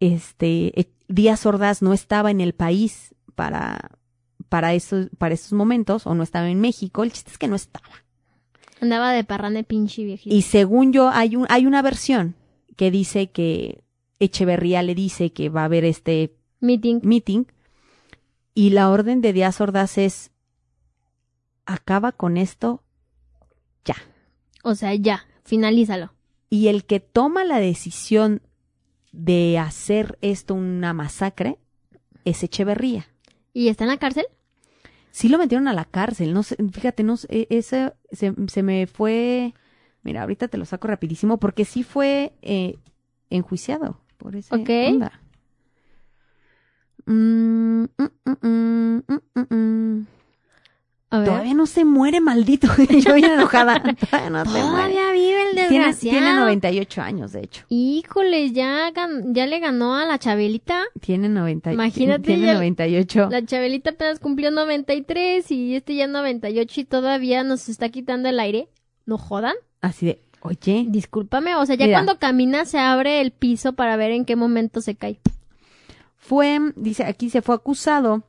este eh, Díaz Ordaz no estaba en el país para para esos para esos momentos o no estaba en México. El chiste es que no estaba. Andaba de parrane pinche viejito. Y según yo, hay, un, hay una versión que dice que Echeverría le dice que va a haber este Meeting. meeting y la orden de Díaz Ordaz es acaba con esto ya. O sea, ya, finalízalo. Y el que toma la decisión de hacer esto una masacre es Echeverría. ¿Y está en la cárcel? Sí lo metieron a la cárcel, no sé, fíjate, no sé, e- ese se, se me fue, mira, ahorita te lo saco rapidísimo porque sí fue eh, enjuiciado por esa Ok. onda. Mm, mm, mm, mm, mm, mm, mm. A ver. Todavía no se muere, maldito. Yo bien enojada. Todavía no se muere. Todavía vive el desgraciado. tiene 98 años, de hecho. Híjole, ya, ya le ganó a la Chabelita. Tiene 90, Imagínate, tiene ya- 98. La Chabelita apenas cumplió 93 y este ya 98 y todavía nos está quitando el aire. No jodan. Así de, oye, Discúlpame, o sea, ya Mira. cuando camina se abre el piso para ver en qué momento se cae. fue, dice, aquí se fue acusado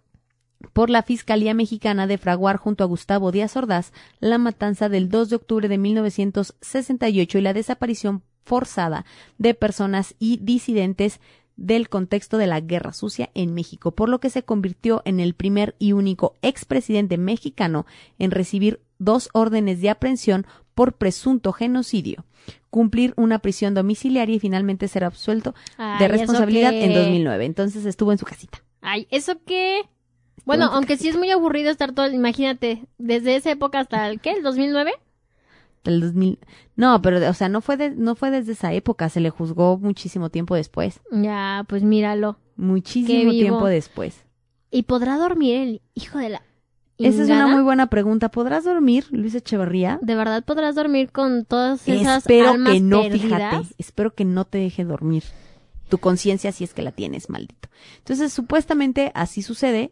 por la Fiscalía Mexicana de fraguar junto a Gustavo Díaz Ordaz la matanza del 2 de octubre de 1968 y la desaparición forzada de personas y disidentes del contexto de la Guerra Sucia en México, por lo que se convirtió en el primer y único expresidente mexicano en recibir dos órdenes de aprehensión por presunto genocidio, cumplir una prisión domiciliaria y finalmente ser absuelto Ay, de ¿eso responsabilidad en qué? 2009. Entonces estuvo en su casita. Ay, ¿eso qué? Bueno, aunque sí es muy aburrido estar todo, imagínate, desde esa época hasta el, ¿qué? ¿El 2009? Del 2000. No, pero, o sea, no fue, de- no fue desde esa época, se le juzgó muchísimo tiempo después. Ya, pues míralo. Muchísimo tiempo después. ¿Y podrá dormir el hijo de la... Esa es una muy buena pregunta. ¿Podrás dormir, Luis Echeverría? ¿De verdad podrás dormir con todas esas Espero almas que no, perdidas? fíjate. Espero que no te deje dormir. Tu conciencia si es que la tienes, maldito. Entonces, supuestamente así sucede.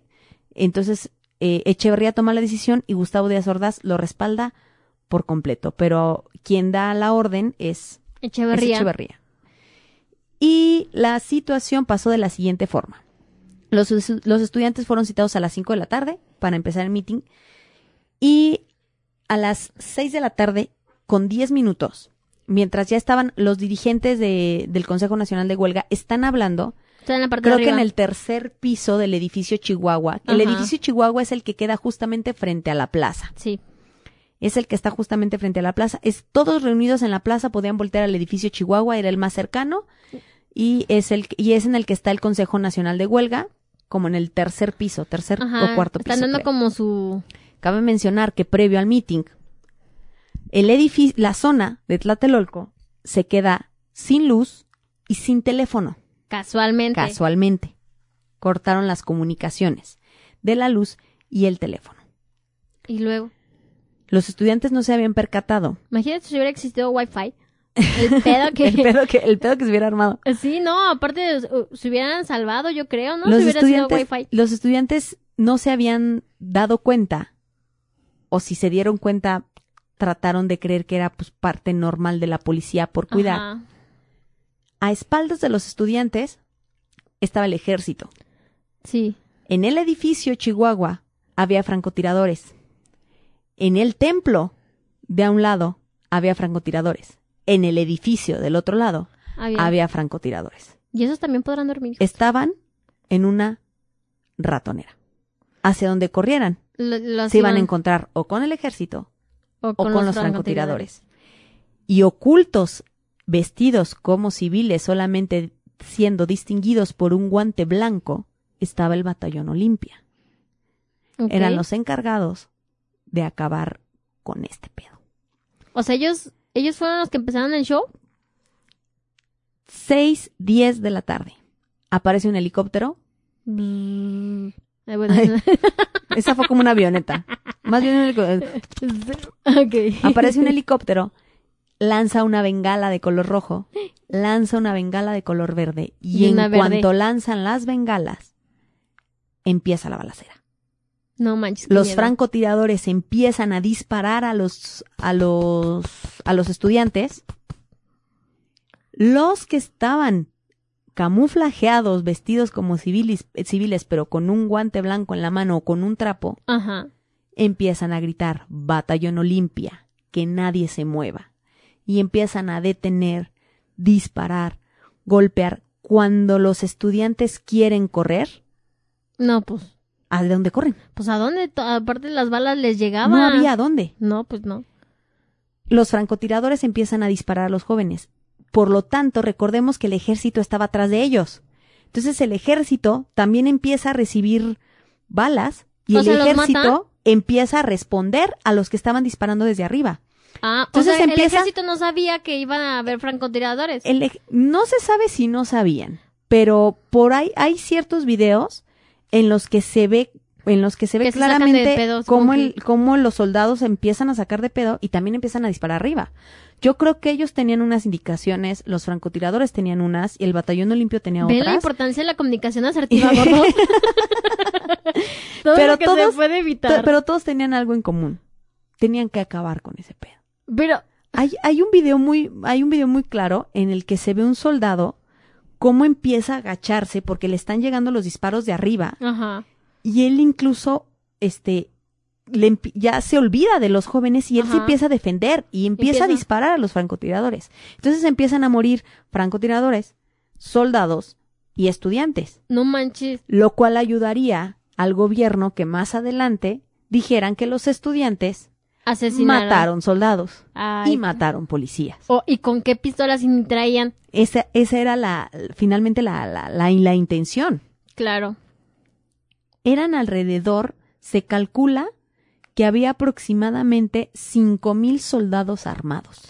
Entonces, eh, Echeverría toma la decisión y Gustavo Díaz Ordaz lo respalda por completo. Pero quien da la orden es es Echeverría. Y la situación pasó de la siguiente forma. Los estudiantes fueron citados a las 5 de la tarde para empezar el meeting y a las 6 de la tarde, con 10 minutos, mientras ya estaban los dirigentes de- del Consejo Nacional de Huelga, están hablando, Está en la parte creo de que en el tercer piso del edificio Chihuahua. El Ajá. edificio Chihuahua es el que queda justamente frente a la plaza Sí. es el que está justamente frente a la plaza. Es todos reunidos en la plaza podían voltear al edificio Chihuahua, era el más cercano y es el y es en el que está el Consejo Nacional de Huelga, como en el tercer piso, tercer Ajá. o cuarto Están piso. dando creo. como su... Cabe mencionar que previo al meeting el edificio, la zona de Tlatelolco se queda sin luz y sin teléfono, Casualmente. casualmente. Cortaron las comunicaciones de la luz y el teléfono. Y luego... Los estudiantes no se habían percatado. Imagínate si hubiera existido Wi-Fi. El pedo que... El pedo que, el pedo que se hubiera armado. Sí, no, aparte uh, se hubieran salvado, yo creo, ¿no? los, si hubiera sido estudiantes, Wi-Fi. los estudiantes no se habían dado cuenta, o si se dieron cuenta, trataron de creer que era pues, parte normal de la policía por cuidar. Ajá. A espaldas de los estudiantes estaba el ejército. Sí. En el edificio Chihuahua había francotiradores. En el templo, de a un lado, había francotiradores. En el edificio del otro lado, Había. había francotiradores. Y esos también podrán dormir. Estaban en una ratonera. Hacia donde corrieran, se iban a encontrar o con el ejército o o con, los francotiradores. Y ocultos, vestidos como civiles, solamente siendo distinguidos por un guante blanco, estaba el batallón Olimpia. Eran los encargados de acabar con este pedo. O sea, ellos, ellos fueron los que empezaron el show. Seis, diez de la tarde. Aparece un helicóptero. Bueno, Esa fue como una avioneta. Más bien un helicóptero. Aparece un helicóptero, lanza una bengala de color rojo, lanza una bengala de color verde y, Y en verde. cuanto lanzan las bengalas, empieza la balacera. No manches. Los miedo. francotiradores empiezan a disparar a los a los a los estudiantes. Los que estaban camuflajeados, vestidos como civiles, civiles, pero con un guante blanco en la mano o con un trapo, Ajá. empiezan a gritar Batallón Olimpia, que nadie se mueva. Y empiezan a detener, disparar, golpear. Cuando los estudiantes quieren correr, No, pues. ¿a dónde corren? Pues a dónde, aparte las balas les llegaban. No había a dónde. No, pues no. Los francotiradores empiezan a disparar a los jóvenes. Por lo tanto, recordemos que el ejército estaba atrás de ellos. Entonces el ejército también empieza a recibir balas y O el sea, ¿los ejército empieza a responder a los que estaban disparando desde arriba. Ah, Entonces o sea, el ejército no sabía que iban a haber francotiradores. El ej- no se sabe si no sabían, pero por ahí hay ciertos videos en los que se ve en los que se ve Que claramente cómo, el, cómo los soldados empiezan a sacar de pedo y también empiezan a disparar arriba. Yo creo que ellos tenían unas indicaciones, los francotiradores tenían unas y el batallón olimpio tenía Ve la otras. importancia de la comunicación asertiva. Todo Pero lo que todos- se puede evitar. Pero todos tenían algo en común. Tenían que acabar con ese pedo. Pero, Hay, hay un video muy, hay un video muy claro en el que se ve un soldado cómo empieza a agacharse porque le están llegando los disparos de arriba ajá. y él incluso, este, le ya se olvida de los jóvenes y él se empieza a defender y empieza, a Empieza. disparar a los francotiradores. Entonces empiezan a morir francotiradores, soldados y estudiantes, No manches. lo cual ayudaría al gobierno que más adelante dijeran que los estudiantes Asesinaron. mataron soldados Ay. y mataron policías. Oh, ¿Y con qué pistolas ni traían? Esa, esa era la, finalmente la, la, la, la intención. Claro. Eran alrededor, se calcula que había aproximadamente cinco mil soldados armados.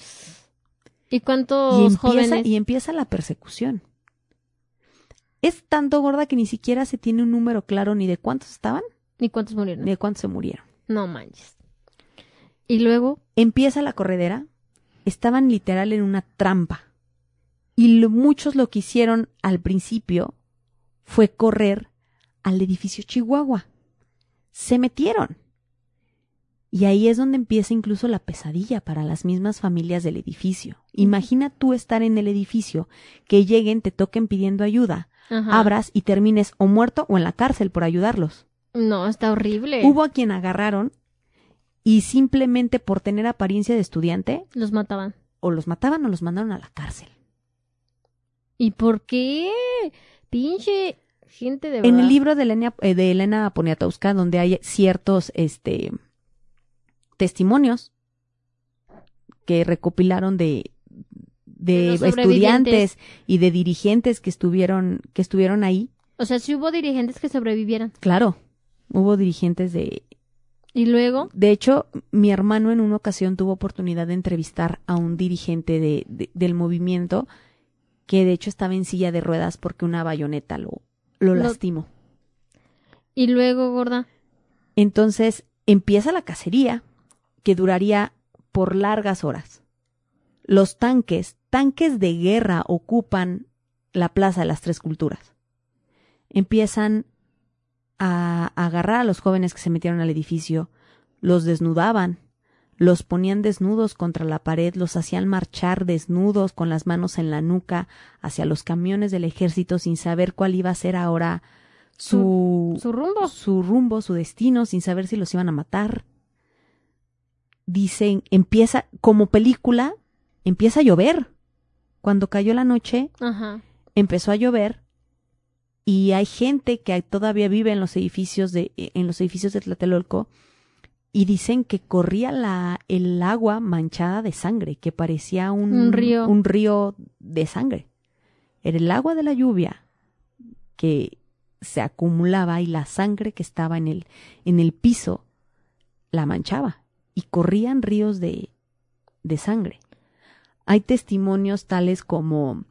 ¿Y cuántos Y empieza, jóvenes? y empieza la persecución. Es tanto gorda que ni siquiera se tiene un número claro ni de cuántos estaban ¿Y cuántos murieron? ni de cuántos se murieron. No manches. Y luego, Empieza la corredera, estaban literal en una trampa. Y lo- muchos lo que hicieron al principio fue correr al edificio Chihuahua. Se metieron. Y ahí es donde empieza incluso la pesadilla para las mismas familias del edificio. Imagina tú estar en el edificio, que lleguen, te toquen pidiendo ayuda, ajá. abras y termines o muerto o en la cárcel por ayudarlos. No, está horrible. Hubo a quien agarraron y simplemente por tener apariencia de estudiante, Los mataban. o los mataban o los mandaron a la cárcel. ¿Y por qué? Pinche gente de verdad. En el libro de Elena, eh, de Elena Poniatowska, donde hay ciertos este, testimonios que recopilaron de, de, estudiantes y de dirigentes que estuvieron, que estuvieron ahí. O sea, sí hubo dirigentes que sobrevivieran. Claro, hubo dirigentes de... Y luego, De hecho, mi hermano en una ocasión tuvo oportunidad de entrevistar a un dirigente de, de- del movimiento que de hecho estaba en silla de ruedas porque una bayoneta lo, lo Lo- lastimó. y luego, gorda. Entonces empieza la cacería que duraría por largas horas. Los tanques, tanques de guerra ocupan la Plaza de las Tres Culturas. Empiezan a agarrar a los jóvenes que se metieron al edificio, los desnudaban, los ponían desnudos contra la pared, los hacían marchar desnudos con las manos en la nuca hacia los camiones del ejército sin saber cuál iba a ser ahora su, Su rumbo. su rumbo, su destino, sin saber si los iban a matar. Dicen, empieza, como película, empieza a llover. Cuando cayó la noche, Ajá. empezó a llover y hay gente que todavía vive en los edificios de, en los edificios de Tlatelolco y dicen que corría la, el agua manchada de sangre, que parecía un, Un río. un río de sangre. Era el agua de la lluvia que se acumulaba y la sangre que estaba en el, en el piso la manchaba y corrían ríos de, de sangre. Hay testimonios tales como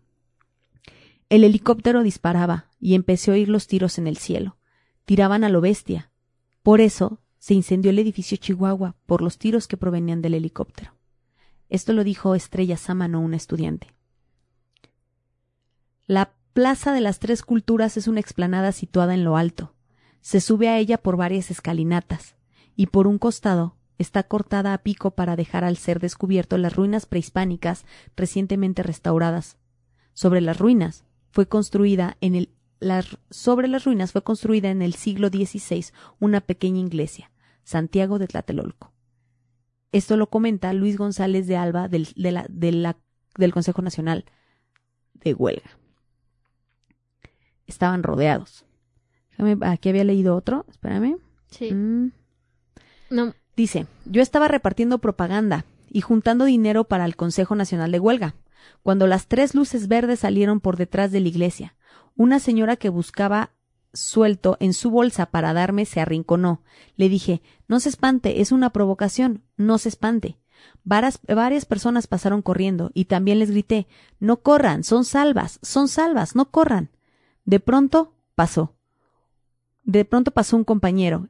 el helicóptero disparaba y empecé a oír los tiros en el cielo. Tiraban a lo bestia. Por eso se incendió el edificio Chihuahua por los tiros que provenían del helicóptero. Esto lo dijo Estrella Sámano, una estudiante. La Plaza de las Tres Culturas es una explanada situada en lo alto. Se sube a ella por varias escalinatas, y por un costado está cortada a pico para dejar al ser descubierto las ruinas prehispánicas recientemente restauradas. Sobre las ruinas fue construida en el las- sobre las ruinas fue construida en el siglo XVI una pequeña iglesia, Santiago de Tlatelolco. Esto lo comenta Luis González de Alba del, de la- de la- del Consejo Nacional de Huelga. Estaban rodeados. Déjame- Aquí había leído otro, espérame. Sí. Mm. No. Dice, yo estaba repartiendo propaganda y juntando dinero para el Consejo Nacional de Huelga, cuando las tres luces verdes salieron por detrás de la iglesia. Una señora que buscaba suelto en su bolsa para darme se arrinconó. Le dije, no se espante, es una provocación, no se espante. Varias personas pasaron corriendo y también les grité, no corran, son salvas, son salvas, no corran. De pronto pasó. De pronto pasó un compañero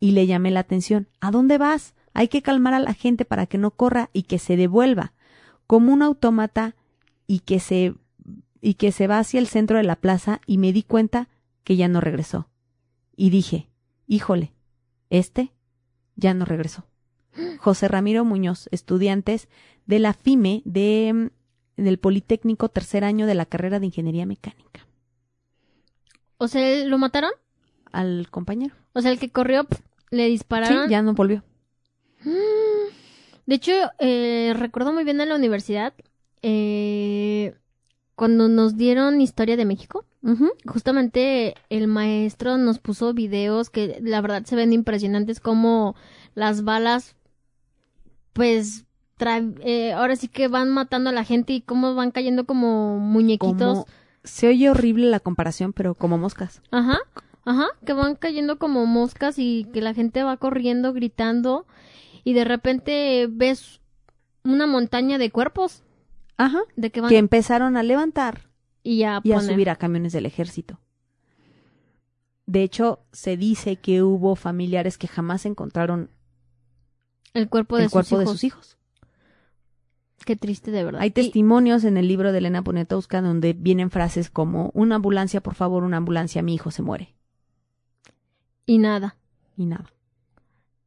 y le llamé la atención. ¿A dónde vas? Hay que calmar a la gente para que no corra y que se devuelva, como un autómata y que se y que se va hacia el centro de la plaza y me di cuenta que ya no regresó. Y dije, híjole, este ya no regresó. José Ramiro Muñoz, estudiantes de la FIME de, del Politécnico tercer año de la carrera de Ingeniería Mecánica. O sea, ¿lo mataron? Al compañero. O sea, el que corrió, le Sí, dispararon. ya no volvió. De hecho, eh, recuerdo muy bien en la universidad, eh, cuando nos dieron historia de México, justamente el maestro nos puso videos que la verdad se ven impresionantes como las balas, pues, eh, ahora sí que van matando a la gente y cómo van cayendo como muñequitos. Como- se oye horrible la comparación, pero como moscas. Ajá, ajá, que van cayendo como moscas y que la gente va corriendo, gritando y de repente ves una montaña de cuerpos Ajá. de que van Que empezaron a levantar y a subir a camiones del ejército. De hecho, se dice que hubo familiares que jamás encontraron el cuerpo de, el cuerpo sus, de hijos. sus hijos. Qué triste de verdad. Hay Y- testimonios en el libro de Elena Poniatowska donde vienen frases como una ambulancia, por favor, una ambulancia, mi hijo se muere. y nada. Y nada.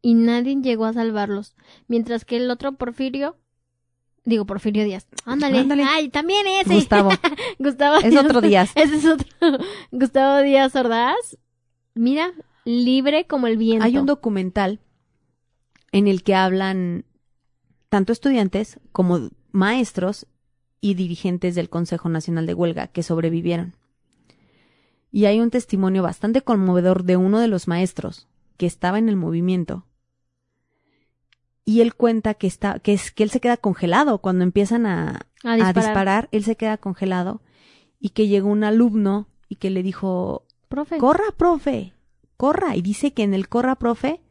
Y nadie llegó a salvarlos. Mientras que el otro Porfirio, digo Porfirio Díaz, ándale, Ándale. ay, también ese. Gustavo, Gustavo es otro Díaz. Ese es otro. Gustavo Díaz Ordaz. Mira, libre como el viento. Hay un documental en el que hablan tanto estudiantes como maestros y dirigentes del Consejo Nacional de Huelga que sobrevivieron. Y hay un testimonio bastante conmovedor de uno de los maestros que estaba en el movimiento. Y él cuenta que está, que es que él se queda congelado cuando empiezan a, a a disparar. él se queda congelado y que llegó un alumno y que le dijo, Profe. corra, profe, corra. Y dice que en el corra, profe,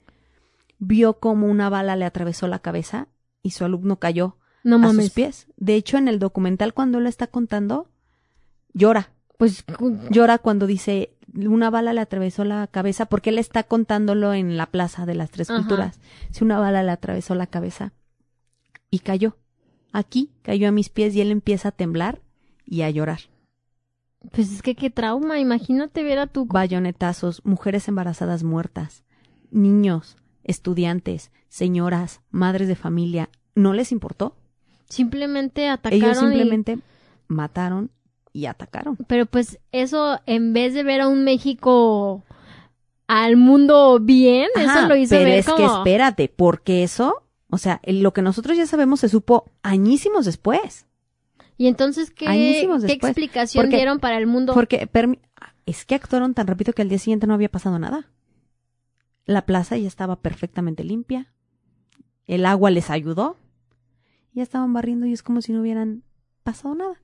vio como una bala le atravesó la cabeza y su alumno cayó no a mames. sus pies. De hecho, en el documental cuando él lo está contando, llora. Pues Llora cuando dice una bala le atravesó la cabeza porque él está contándolo en la plaza de las tres Ajá. culturas. Si una bala le atravesó la cabeza y cayó. Aquí cayó a mis pies y él empieza a temblar y a llorar. pues es que qué trauma. Imagínate ver a tu. bayonetazos, mujeres embarazadas muertas, niños, estudiantes, señoras, madres de familia, ¿no les importó? Simplemente atacaron. Ellos y- simplemente mataron y atacaron. Pero pues eso, en vez de ver a un México al mundo bien, eso lo hizo pero ver es como. que espérate, porque eso, o sea, lo que nosotros ya sabemos se supo añísimos después. Y entonces, ¿qué, Añísimos ¿qué después. explicación Porque- dieron para el mundo? Porque permi- es que actuaron tan rápido que al día siguiente no había pasado nada. La plaza ya estaba perfectamente limpia. El agua les ayudó. Ya estaban barriendo y es como si no hubieran pasado nada.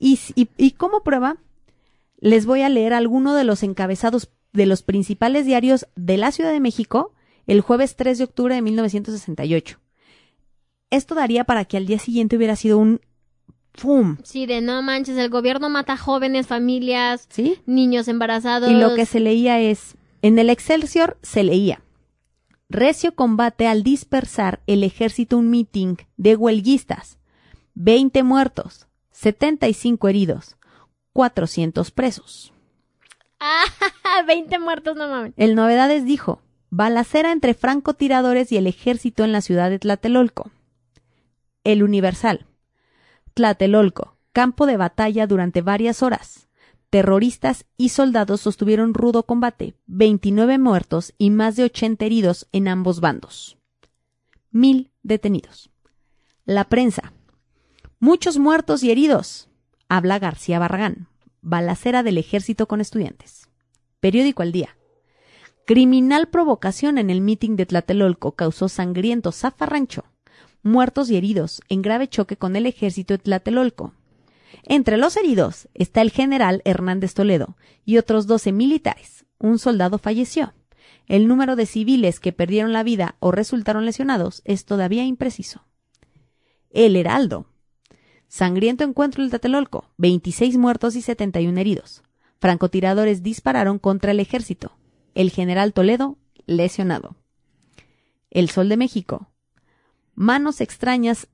Y, y, y como prueba, les voy a leer alguno de los encabezados de los principales diarios de la Ciudad de México el jueves 3 de octubre de 1968. Esto daría para que al día siguiente hubiera sido un ¡fum! Sí, de no manches, el gobierno mata jóvenes, familias, ¿Sí? niños embarazados. Y lo que se leía es, en el Excelsior se leía, recio combate al dispersar el ejército un meeting de huelguistas, 20 muertos, 75 heridos, 400 presos. ¡Ah! 20 muertos, no mames. El Novedades dijo, balacera entre francotiradores y el ejército en la ciudad de Tlatelolco. El Universal. Tlatelolco, campo de batalla durante varias horas. Terroristas y soldados sostuvieron rudo combate, 29 muertos y más de 80 heridos en ambos bandos. Mil detenidos. La prensa. Muchos muertos y heridos. Habla García Barragán. Balacera del ejército con estudiantes. Periódico al día. Criminal provocación en el mitin de Tlatelolco causó sangriento zafarrancho. Muertos y heridos en grave choque con el ejército de Tlatelolco. Entre los heridos está el general Hernández Toledo y otros 12 militares. Un soldado falleció. El número de civiles que perdieron la vida o resultaron lesionados es todavía impreciso. El Heraldo. Sangriento encuentro en Tlatelolco. 26 muertos y 71 heridos. Francotiradores dispararon contra el ejército. El general Toledo lesionado. El Sol de México. Manos extrañas,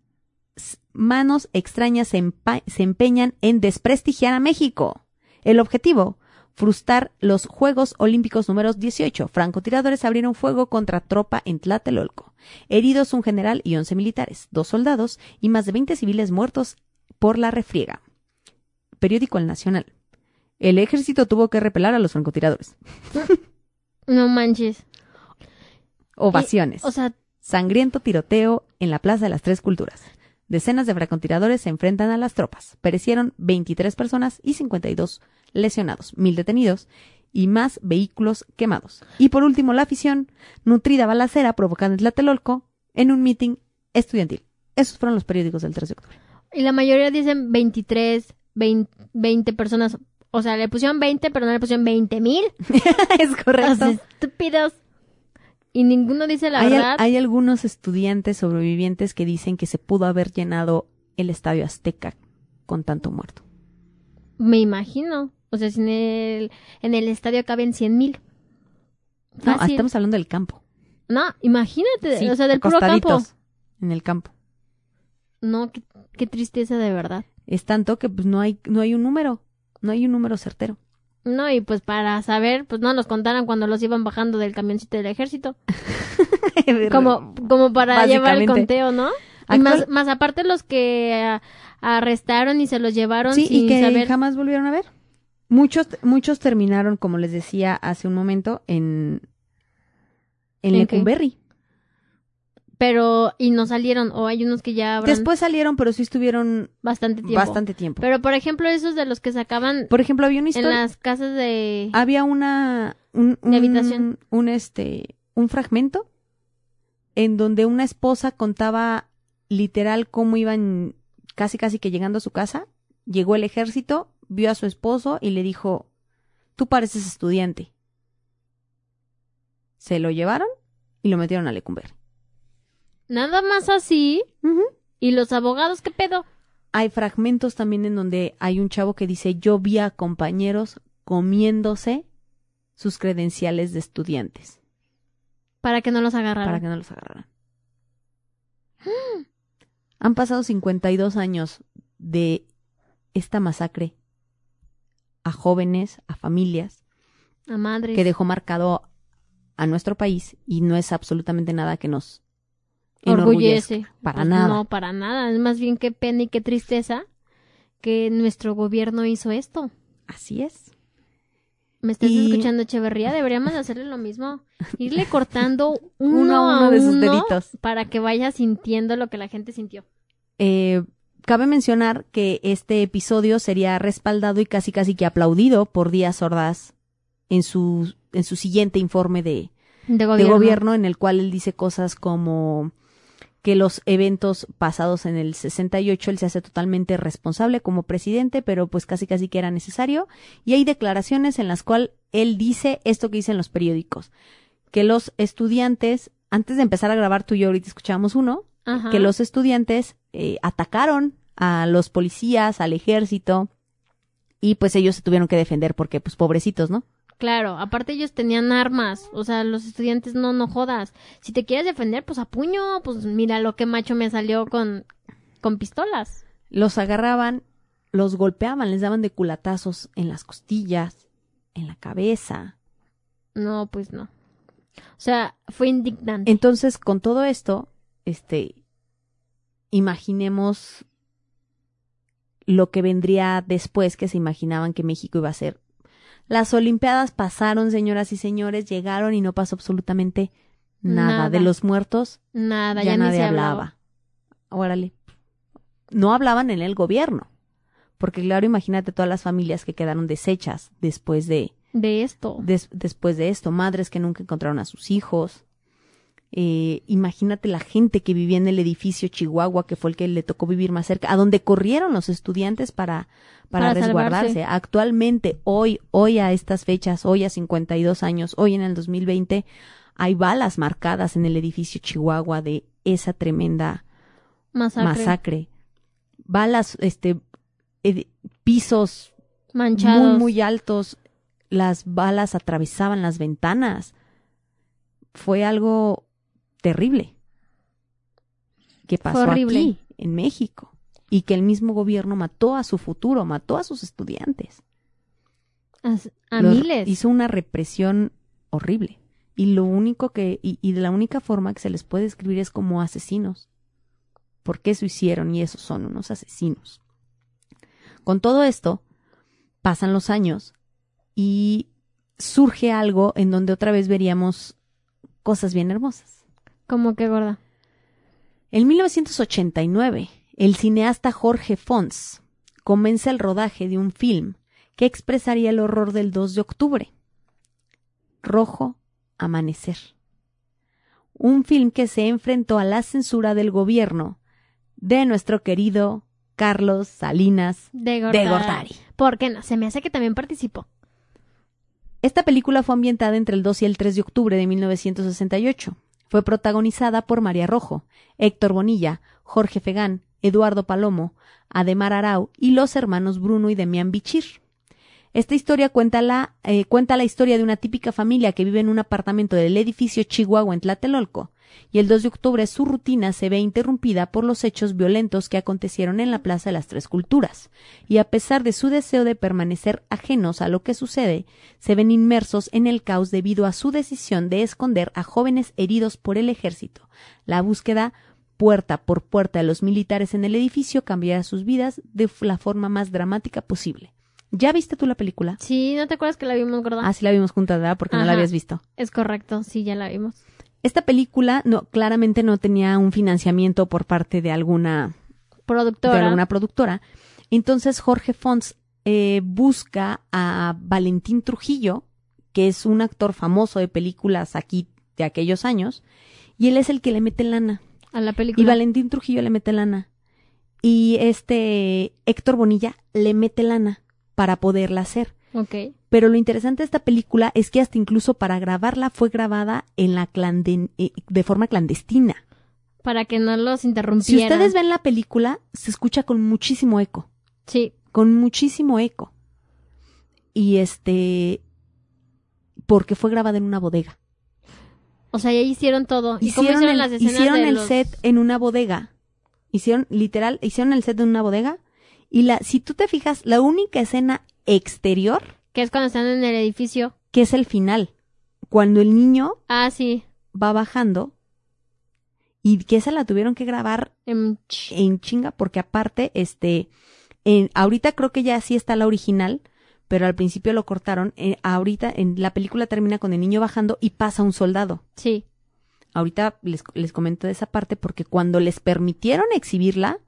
manos extrañas se empeñan en desprestigiar a México. El objetivo, frustrar los Juegos Olímpicos números 18. Francotiradores abrieron fuego contra tropa en Tlatelolco. Heridos un general y 11 militares, dos soldados y más de 20 civiles muertos por la refriega. Periódico El Nacional. El ejército tuvo que repelar a los francotiradores. No manches. Ovaciones. O sea, Sangriento tiroteo en la Plaza de las Tres Culturas. Decenas de francotiradores se enfrentan a las tropas. Perecieron 23 personas y 52 lesionados, mil detenidos y más vehículos quemados. Y por último, la afición, nutrida balacera provocada en Tlatelolco en un mitin estudiantil. Esos fueron los periódicos del 3 de octubre. y la mayoría dicen 23, 20, 20 personas. O sea, le pusieron 20, pero no le pusieron 20 mil. es correcto. estúpidos. Y ninguno dice la Hay, al- verdad. hay algunos estudiantes sobrevivientes que dicen que se pudo haber llenado el estadio Azteca con tanto muerto. Me imagino. O sea, si en el, en el estadio caben 100 mil. No, Fácil. estamos hablando del campo. No, imagínate. Sí, o sea, del puro campo. En el campo. No, qué, qué tristeza de verdad. Es tanto que pues no hay, no hay un número. No hay un número certero. No, y pues para saber, pues no nos contaron cuando los iban bajando del camioncito del ejército. Como, como para llevar el conteo, ¿no? Y más, más aparte los que arrestaron y se los llevaron Sí, sin y que saber. jamás volvieron a ver. Muchos, muchos terminaron, como les decía hace un momento, en, en. Lecumberri. Pero, y no salieron, o hay unos que ya habrán Después salieron, pero sí estuvieron bastante tiempo. bastante tiempo. Pero, por ejemplo, esos de los que sacaban Por ejemplo, había una en historia. las casas de... Había una. Un, De habitación. Un, este. Un fragmento en donde una esposa contaba literal cómo iban casi casi que llegando a su casa. Llegó el ejército, vio a su esposo y le dijo: Tú pareces estudiante. Se lo llevaron y lo metieron a Lecumber. Nada más así. ¿Y los abogados qué pedo? Hay fragmentos también en donde hay un chavo que dice: Yo vi a compañeros comiéndose sus credenciales de estudiantes. Para que no los agarraran. para que no los agarraran. Han pasado 52 años de esta masacre a jóvenes, a familias, A madres. que dejó marcado a nuestro país y no es absolutamente nada que nos enorgullezca. Orgullece. Para Pues nada. No, para nada. Es más bien qué pena y qué tristeza que nuestro gobierno hizo esto. Así es. ¿Me estás Y- escuchando, Echeverría? Deberíamos hacerle lo mismo. Irle cortando uno, Uno a uno de sus deditos. para que vaya sintiendo lo que la gente sintió. Eh, cabe mencionar que este episodio sería respaldado y casi casi que aplaudido por Díaz Ordaz en su, en su siguiente informe de, De gobierno en el cual él dice cosas como que los eventos pasados en el 68 él se hace totalmente responsable como presidente, pero pues casi casi que era necesario. Y hay declaraciones en las cuales él dice esto que dicen los periódicos, que los estudiantes, antes de empezar a grabar tú y yo ahorita escuchamos uno, Ajá. que los estudiantes eh, atacaron a los policías, al ejército, y pues ellos se tuvieron que defender porque pues pobrecitos, ¿no? Claro, aparte ellos tenían armas, o sea, los estudiantes no, no jodas. Si te quieres defender, pues a puño, pues mira lo que macho me salió con, con pistolas. los agarraban, los golpeaban, les daban de culatazos en las costillas, en la cabeza. No, pues no. O sea, fue indignante. Entonces, con todo esto, este, imaginemos lo que vendría después que se imaginaban que México iba a ser. Las Olimpiadas pasaron, señoras y señores, llegaron y no pasó absolutamente nada. Nada. De los muertos Nada, ya, ya, nadie hablaba. hablaba. Órale. No hablaban en el gobierno. Porque claro, imagínate todas las familias que quedaron deshechas después de, De esto. des- después de esto, madres que nunca encontraron a sus hijos. Eh, imagínate la gente que vivía en el edificio Chihuahua, que fue el que le tocó vivir más cerca, a donde corrieron los estudiantes para, para, Para resguardarse. salvarse. Actualmente, hoy, hoy a estas fechas, hoy a 52 años, hoy en el 2020, hay balas marcadas en el edificio Chihuahua de esa tremenda Masacre. masacre. Balas, este, ed- pisos Manchados. muy, muy altos. Las balas atravesaban las ventanas. fue algo terrible que pasó horrible. aquí, en México, y que el mismo gobierno mató a su futuro, mató a sus estudiantes. A, a Los- miles. Hizo una represión horrible. Y lo único que, y, y de la única forma que se les puede escribir es como asesinos. Porque eso hicieron y esos son unos asesinos. Con todo esto, pasan los años y surge algo en donde otra vez veríamos cosas bien hermosas. Como que gorda. En 1989, el cineasta Jorge Fons comienza el rodaje de un film que expresaría el horror del 2 de octubre. Rojo Amanecer. Un film que se enfrentó a la censura del gobierno de nuestro querido Carlos Salinas De Gortari. de Gortari. ¿Por qué no? Se me hace que también participó. Esta película fue ambientada entre el 2 y el 3 de octubre de 1968. Fue protagonizada por María Rojo, Héctor Bonilla, Jorge Fegán, Eduardo Palomo, Ademar Arau y los hermanos Bruno y Demián Bichir. Esta historia cuenta la, eh, cuenta la historia de una típica familia que vive en un apartamento del edificio Chihuahua en Tlatelolco, y el 2 de octubre su rutina se ve interrumpida por los hechos violentos que acontecieron en la Plaza de las Tres Culturas, y a pesar de su deseo de permanecer ajenos a lo que sucede, se ven inmersos en el caos debido a su decisión de esconder a jóvenes heridos por el ejército. La búsqueda puerta por puerta de los militares en el edificio cambiará sus vidas de la forma más dramática posible. ¿Ya viste tú la película? Sí, ¿no te acuerdas que la vimos gorda? Ah, sí la vimos juntas, ¿verdad? Porque no la habías visto. Es correcto, sí, ya la vimos. Esta película no, claramente no tenía un financiamiento por parte de alguna, Productora. de alguna productora. Entonces Jorge Fons eh, busca a Valentín Trujillo, que es un actor famoso de películas aquí de aquellos años, y él es el que le mete lana. A la película. Y Valentín Trujillo le mete lana. Y este Héctor Bonilla le mete lana para poderla hacer. Ok. Pero lo interesante de esta película es que hasta incluso para grabarla fue grabada en la clanden- eh, de forma clandestina. Para que no los Si interrumpieran. ustedes ven la película, se escucha con muchísimo eco, Sí. con muchísimo eco. Y este porque fue grabada en una bodega. O sea, ya hicieron todo. ¿Y Hicieron hicieron el, las hicieron el los- set en una bodega. Hicieron literal, hicieron el set en una bodega y la si tú te fijas, la única escena exterior Que es cuando están en el edificio. que es el final, cuando el niño Ah, sí. va bajando y que esa la tuvieron que grabar ch- en chinga porque aparte este en, ahorita creo que ya sí está la original pero al principio lo cortaron eh, ahorita en la película termina con el niño bajando y pasa un soldado Sí. ahorita les, les comento de esa parte porque cuando les permitieron exhibirla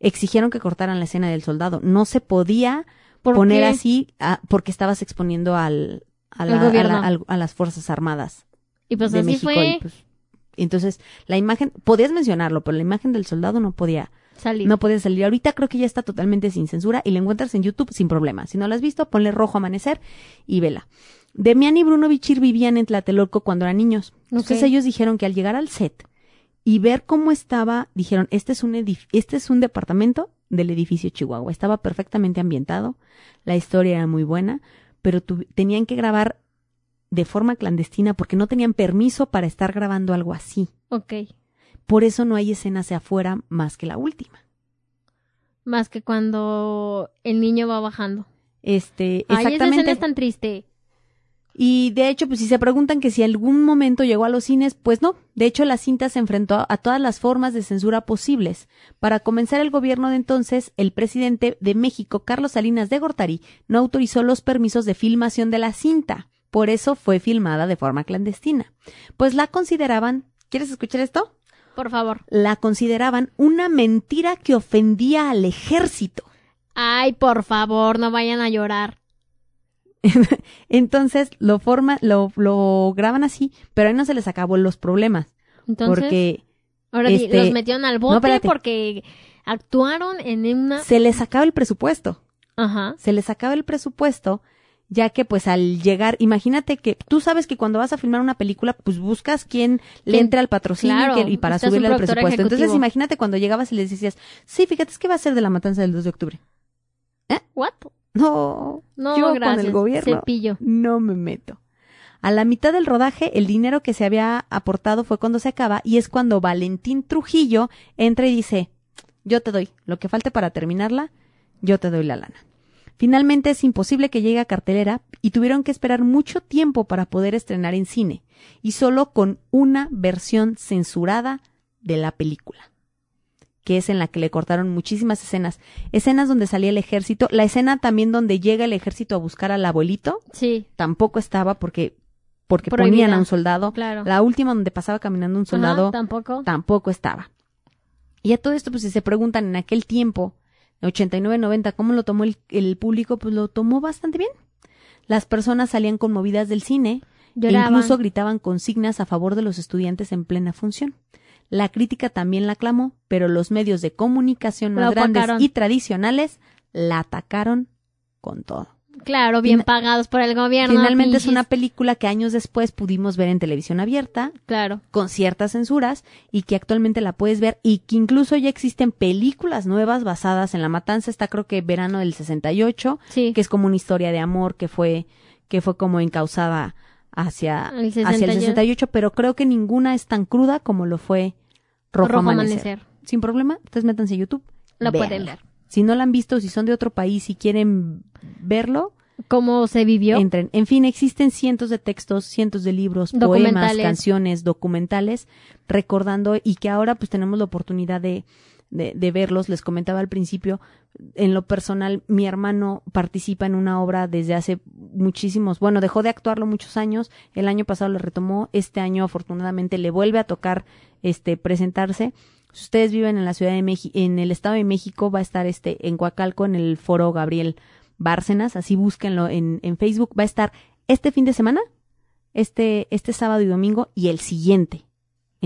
exigieron que cortaran la escena del soldado no se podía ¿Por poner qué? así ah, porque estabas exponiendo al a, la- a la- a las fuerzas armadas Y pues de así México fue. y, pues, entonces la imagen podías mencionarlo pero la imagen del soldado no podía salir. no podía salir. Ahorita creo que ya está totalmente sin censura y la encuentras en YouTube sin problema. Si no la has visto ponle rojo amanecer y vela. Demián y Bruno Bichir vivían en Tlatelolco cuando eran niños. Entonces ellos dijeron que al llegar al set y ver cómo estaba dijeron este es un este es un departamento del edificio Chihuahua estaba perfectamente ambientado la historia era muy buena pero tenían que grabar de forma clandestina porque no tenían permiso para estar grabando algo así. Ok. Por eso no hay escena hacia afuera más que la última. Más que cuando el niño va bajando. Este, Ay, esa escena exactamente. es tan triste. Y de hecho, pues si se preguntan que si algún momento llegó a los cines, pues no. De hecho, la cinta se enfrentó a todas las formas de censura posibles. Para comenzar el gobierno de entonces, el presidente de México, Carlos Salinas de Gortari, no autorizó los permisos de filmación de la cinta. Por eso fue filmada de forma clandestina. Pues la consideraban, ¿quieres escuchar esto? Por favor. La consideraban una mentira que ofendía al ejército. Ay, por favor, no vayan a llorar. Entonces lo forma, lo, lo graban así, pero ahí no se les acabó los problemas. Entonces, porque ahora este, los metieron al bote porque actuaron en una... se les acaba el presupuesto. Ajá. Se les acaba el presupuesto, ya que pues al llegar, imagínate que tú sabes que cuando vas a filmar una película, pues buscas quién le entre al patrocinio y Claro, que- y, para subirle productor presupuesto. Entonces imagínate cuando llegabas y les decías, sí, fíjate, es que va a ser de la matanza del 2 de octubre. ¿What? No, No, yo gracias. con el gobierno Cepillo. no me meto. A la mitad del rodaje, el dinero que se había aportado fue cuando se acaba y es cuando Valentín Trujillo entra y dice, yo te doy lo que falte para terminarla, yo te doy la lana. Finalmente es imposible que llegue a cartelera y tuvieron que esperar mucho tiempo para poder estrenar en cine, y solo con una versión censurada de la película, que es en la que le cortaron muchísimas escenas. Escenas donde salía el ejército, la escena también donde llega el ejército a buscar al abuelito, Sí, tampoco estaba porque porque Prohibida. ponían a un soldado. claro. La última donde pasaba caminando un Ajá, soldado tampoco. tampoco estaba. Y a todo esto, pues si se preguntan en aquel tiempo, 89-90, ¿cómo lo tomó el, el público? Pues lo tomó bastante bien. Las personas salían conmovidas del cine e incluso gritaban consignas a favor de los estudiantes en plena función. La crítica también la aclamó, pero los medios de comunicación más grandes y tradicionales la atacaron con todo. Claro, bien pagados por el gobierno. Finalmente es una película que años después pudimos ver en televisión abierta, Claro. con ciertas censuras y que actualmente la puedes ver y que incluso ya existen películas nuevas basadas en la matanza. Está creo que verano del 68, Sí. que es como una historia de amor que fue que fue como encausada hacia, El hacia el 68. 68, pero creo que ninguna es tan cruda como lo fue Rojo, Rojo Amanecer. Amanecer. Sin problema, ustedes métanse a YouTube. Lo véanla. pueden ver. Si no la han visto, si son de otro país y quieren verlo, ¿Cómo se vivió? entren. En fin, existen cientos de textos, cientos de libros, poemas, canciones, documentales, recordando y que ahora pues tenemos la oportunidad de, de, de verlos. Les comentaba al principio, en lo personal, mi hermano participa en una obra desde hace muchísimos, bueno, dejó de actuarlo muchos años, el año pasado lo retomó, este año afortunadamente le vuelve a tocar este presentarse. Si ustedes viven en la Ciudad de México, en el Estado de México, va a estar este en Coacalco en el Foro Gabriel Bárcenas, así búsquenlo en, en Facebook, va a estar este fin de semana, este, este sábado y domingo y el siguiente.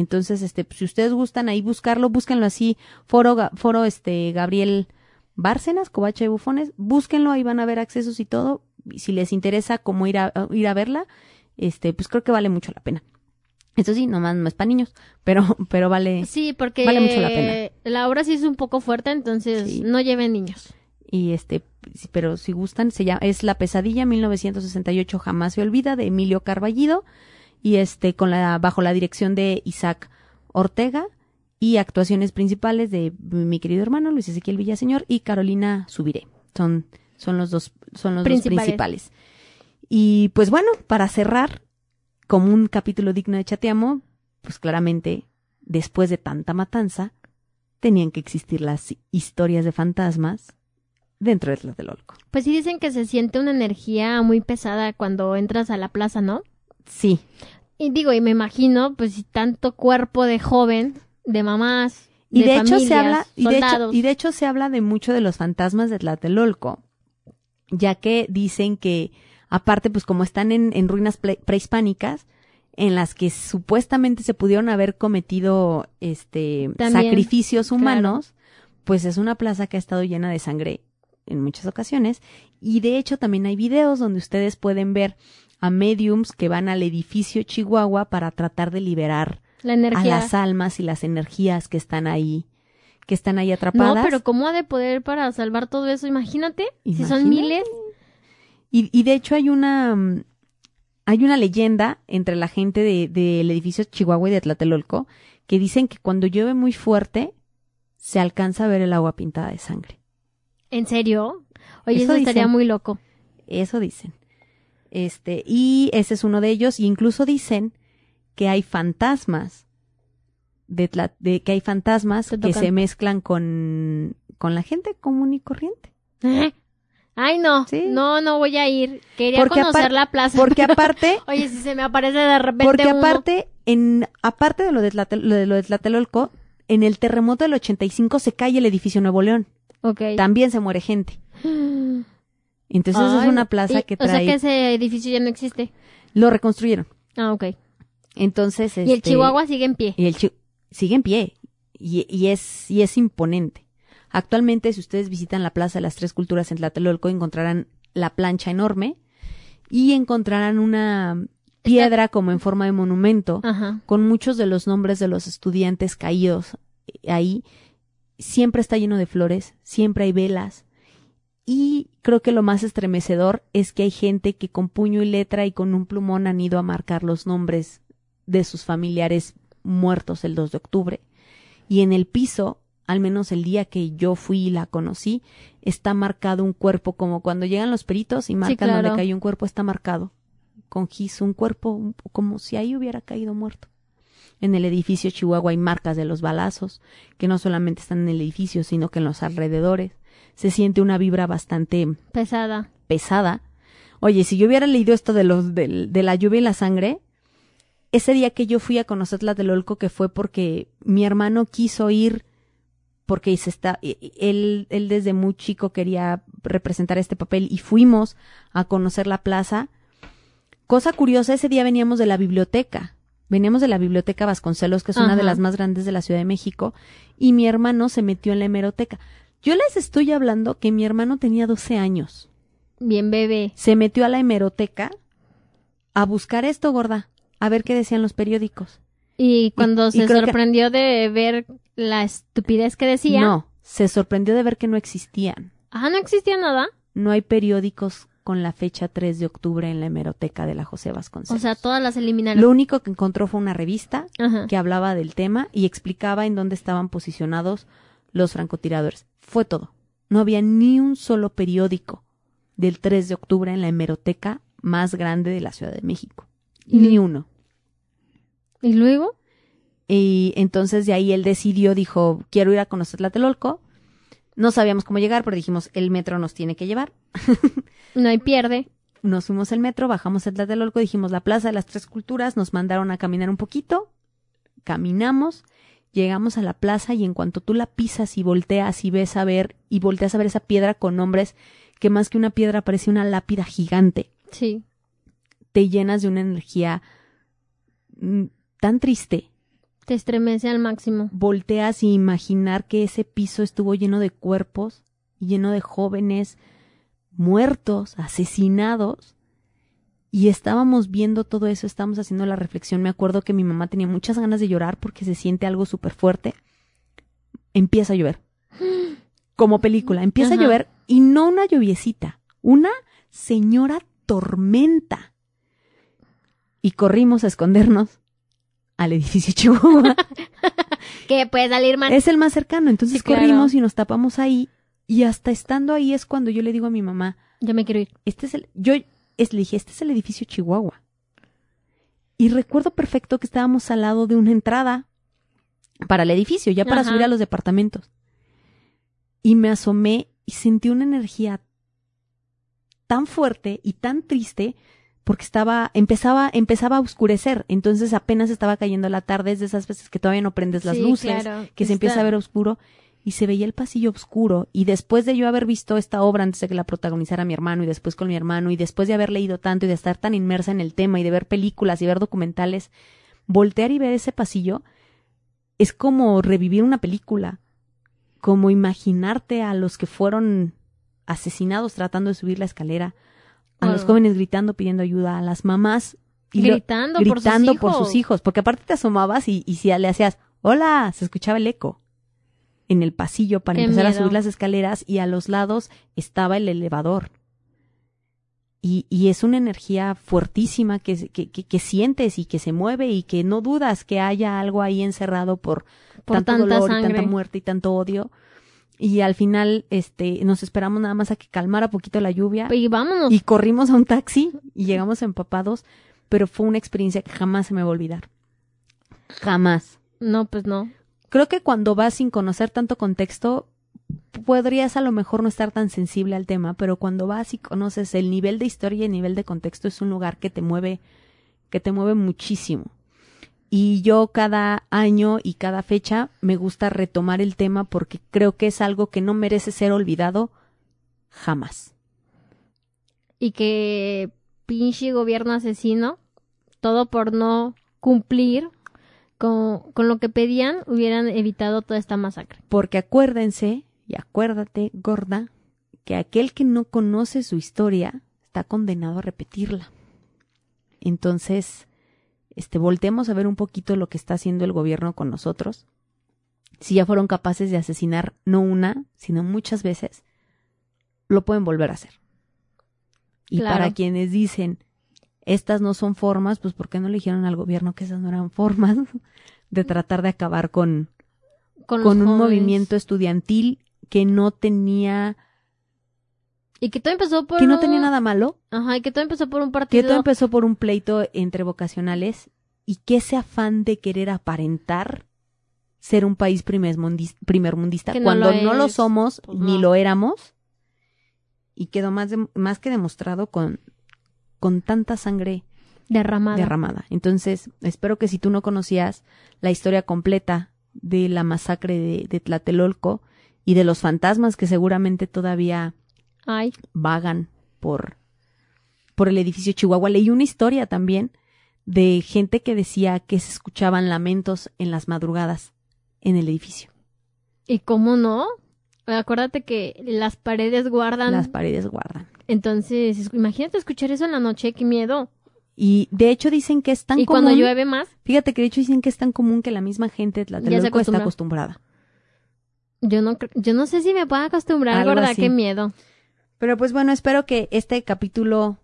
Entonces, este, si ustedes gustan ahí buscarlo, búsquenlo así, foro, foro este, Gabriel Bárcenas, Covacha de Bufones, búsquenlo, ahí van a ver accesos y todo. Y si les interesa cómo ir a, ir a verla, este, pues creo que vale mucho la pena. Eso sí, nomás no es para niños, pero, pero vale. Sí, porque Vale mucho la pena. la obra sí es un poco fuerte, entonces Sí. no lleven niños. Y este, pero si gustan, se llama, es La Pesadilla 1968 jamás se olvida de Emilio Carballido y este con la bajo la dirección de Isaac Ortega y actuaciones principales de mi querido hermano Luis Ezequiel Villaseñor y Carolina Subiré. Son son los dos son los Principales. dos principales. Y pues bueno, para cerrar como un capítulo digno de Chateamo, pues claramente después de tanta matanza tenían que existir las historias de fantasmas dentro de Tlatelolco. Pues sí dicen que se siente una energía muy pesada cuando entras a la plaza, ¿no? Sí, Y digo, y me imagino, pues si tanto cuerpo de joven, de mamás, y de, hecho se habla y de hecho, y de hecho se habla de mucho de los fantasmas de Tlatelolco, ya que dicen que aparte pues como están en, en ruinas pre- prehispánicas en las que supuestamente se pudieron haber cometido este También, sacrificios humanos, pues es una plaza que ha estado llena de sangre en muchas ocasiones. Y de hecho también hay videos donde ustedes pueden ver a mediums que van al edificio Chihuahua para tratar de liberar la a las almas y las energías que están ahí, que están ahí no, atrapadas. pero ¿cómo ha de poder para salvar todo eso? Imagínate, si son miles. Y, y de hecho hay una mm, hay una leyenda entre la gente de- del edificio Chihuahua y de Tlatelolco que dicen que cuando llueve muy fuerte se alcanza a ver el agua pintada de sangre. ¿En serio? Oye, Eso eso, estaría dicen. muy loco. Eso dicen. Este, y ese es uno de ellos, y incluso dicen que hay fantasmas, de, Tla- de que hay fantasmas Se que se mezclan con, con la gente común y corriente. Ay, no, Sí. no, no voy a ir. Quería Porque conocer la plaza. Porque aparte, Oye, si se me aparece de repente porque uno. aparte, en, aparte de lo de, Tlatel- lo de lo de Tlatelolco, en el terremoto del 85 se cae el edificio Nuevo León. Ok. También se muere gente. Entonces Ay, es una plaza y- que O sea trae, que ese edificio ya no existe. lo reconstruyeron. Ah, ok. Entonces, Y el este, Chihuahua sigue en pie. Y el chi- sigue en pie y, y es, y es imponente. Actualmente, si ustedes visitan la Plaza de las Tres Culturas en Tlatelolco, encontrarán la plancha enorme y encontrarán una piedra como en forma de monumento Ajá. con muchos de los nombres de los estudiantes caídos ahí. Siempre está lleno de flores, siempre hay velas Y creo que lo más estremecedor es que hay gente que con puño y letra y con un plumón han ido a marcar los nombres de sus familiares muertos el 2 de octubre. Y en el piso, al menos el día que yo fui y la conocí, está marcado un cuerpo como cuando llegan los peritos y marcan claro. donde cayó un cuerpo, está marcado con gis, un cuerpo como si ahí hubiera caído muerto. En el edificio Chihuahua hay marcas de los balazos, que no solamente están en el edificio, sino que en los alrededores. Se siente una vibra bastante Pesada. pesada. Oye, si yo hubiera leído esto de los del- de, la lluvia y la sangre, ese día que yo fui a conocer Tlatelolco, que fue porque mi hermano quiso ir, porque se está, e- e- él, él desde muy chico quería representar este papel y fuimos a conocer la plaza. Cosa curiosa, ese día veníamos de la biblioteca. Veníamos de la biblioteca Vasconcelos, que es una de las más grandes de la Ciudad de México, y mi hermano se metió en la hemeroteca. Yo les estoy hablando que mi hermano tenía 12 años Bien bebé. se metió a la hemeroteca a buscar esto, gorda, a ver qué decían los periódicos. Y cuando y se que- sorprendió de ver la estupidez que decía. No, se sorprendió de ver que no existían. Ah, no existía nada. No hay periódicos con la fecha 3 de octubre en la hemeroteca de la José Vasconcelos. O sea, todas las eliminaron. Lo único que encontró fue una revista Ajá. que hablaba del tema y explicaba en dónde estaban posicionados los francotiradores. Fue todo. No había ni un solo periódico del 3 de octubre en la hemeroteca más grande de la Ciudad de México. Ni Mm. uno. ¿Y luego? Y entonces de ahí él decidió, dijo, quiero ir a conocer Tlatelolco. No sabíamos cómo llegar, pero dijimos, el metro nos tiene que llevar. No hay pierde. Nos fuimos al metro, bajamos a Tlatelolco, dijimos la Plaza de las Tres Culturas, nos mandaron a caminar un poquito, caminamos, llegamos a la plaza y en cuanto tú la pisas y volteas y ves a ver, y volteas a ver esa piedra con nombres que más que una piedra parece una lápida gigante, Sí. te llenas de una energía mm, tan triste Te estremece al máximo. volteas y imaginar que ese piso estuvo lleno de cuerpos, lleno de jóvenes muertos, asesinados, y estábamos viendo todo eso, estábamos haciendo la reflexión. Me acuerdo que mi mamá tenía muchas ganas de llorar porque se siente algo súper fuerte. Empieza a llover. Como película, empieza Ajá. a llover y no una lluviecita, una señora tormenta. Y corrimos a escondernos al edificio Chihuahua. Que puede salir mal. Es el más cercano. Entonces Sí, claro. corrimos y nos tapamos ahí. Y hasta estando ahí es cuando yo le digo a mi mamá, Ya me quiero ir. este es el, yo es, le dije, este es el edificio Chihuahua. Y recuerdo perfecto que estábamos al lado de una entrada para el edificio, ya para Ajá. subir a los departamentos. Y me asomé y sentí una energía tan fuerte y tan triste porque estaba, empezaba, empezaba a oscurecer. Entonces apenas estaba cayendo la tarde, es de esas veces que todavía no prendes las Sí, luces claro. que se empieza a ver oscuro y se veía el pasillo oscuro y después de yo haber visto esta obra antes de que la protagonizara mi hermano y después con mi hermano y después de haber leído tanto y de estar tan inmersa en el tema y de ver películas y ver documentales, voltear y ver ese pasillo es como revivir una película, como imaginarte a los que fueron asesinados tratando de subir la escalera, a los jóvenes gritando pidiendo ayuda, a las mamás y lo- Gritando, gritando por sus hijos. hijos, porque aparte te asomabas y, y si le hacías hola, se escuchaba el eco en el pasillo para Qué empezar a subir las escaleras y a los lados estaba el elevador. Y, y es una energía fuertísima que, que, que, que sientes y que se mueve y que no dudas que haya algo ahí encerrado por, Por tanto tanta dolor y tanta muerte y tanto odio. Y al final, este, nos esperamos nada más a que calmara poquito la lluvia Y vámonos. y corrimos a un taxi y llegamos empapados, pero fue una experiencia que jamás se me va a olvidar. Jamás. No, pues no. Creo que cuando vas sin conocer tanto contexto, podrías a lo mejor no estar tan sensible al tema, pero cuando vas y conoces el nivel de historia y el nivel de contexto es un lugar que te mueve, que te mueve muchísimo. Y yo cada año y cada fecha me gusta retomar el tema porque creo que es algo que no merece ser olvidado jamás. Y que pinche gobierno asesino, todo por no cumplir con, con lo que pedían, hubieran evitado toda esta masacre. Porque acuérdense, y acuérdate, gorda, que aquel que no conoce su historia está condenado a repetirla. Entonces, este, voltemos a ver un poquito lo que está haciendo el gobierno con nosotros. Si ya fueron capaces de asesinar no una, sino muchas veces, lo pueden volver a hacer. Y Claro. para quienes dicen, estas no son formas, pues ¿por qué no le dijeron al gobierno que esas no eran formas de tratar de acabar con, Con, un jóvenes. movimiento estudiantil que no tenía, Y que todo empezó por que no tenía nada malo, Ajá, y que todo empezó por un que partido. todo empezó por un pleito entre vocacionales y que ese afán de querer aparentar ser un país Que no cuando lo no lo somos pues ni lo éramos, y quedó más, de- más que demostrado con, con tanta sangre derramada. derramada. Entonces, espero que si tú no conocías la historia completa de la masacre de, de Tlatelolco y de los fantasmas que seguramente todavía Ay, vagan por, por el edificio Chihuahua. Leí una historia también de gente que decía que se escuchaban lamentos en las madrugadas en el edificio. ¿y cómo no? Acuérdate que las paredes guardan. Las paredes guardan. Entonces, es- imagínate escuchar eso en la noche, qué miedo. Y de hecho dicen que es tan y común. cuando llueve más, Fíjate que de hecho dicen que es tan común que la misma gente de Tlatelolco está acostumbra. acostumbrada. yo no yo no sé si me puedo acostumbrar, Algo así. qué miedo. Pero pues bueno, espero que este capítulo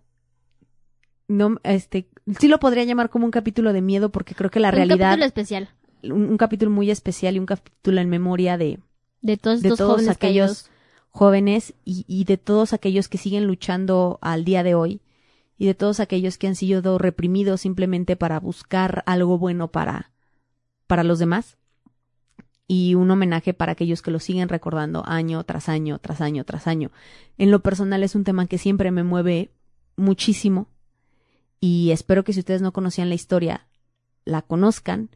no este sí lo podría llamar como un capítulo de miedo porque creo que la Un realidad capítulo especial un, un capítulo muy especial y un capítulo en memoria de de todos de estos todos jóvenes aquellos caídos. Jóvenes y, de todos aquellos que siguen luchando al día de hoy y de todos aquellos que han sido reprimidos simplemente para buscar algo bueno para para los demás y un homenaje para aquellos que lo siguen recordando año tras año tras año tras año. En lo personal es un tema que siempre me mueve muchísimo y espero que si ustedes no conocían la historia la conozcan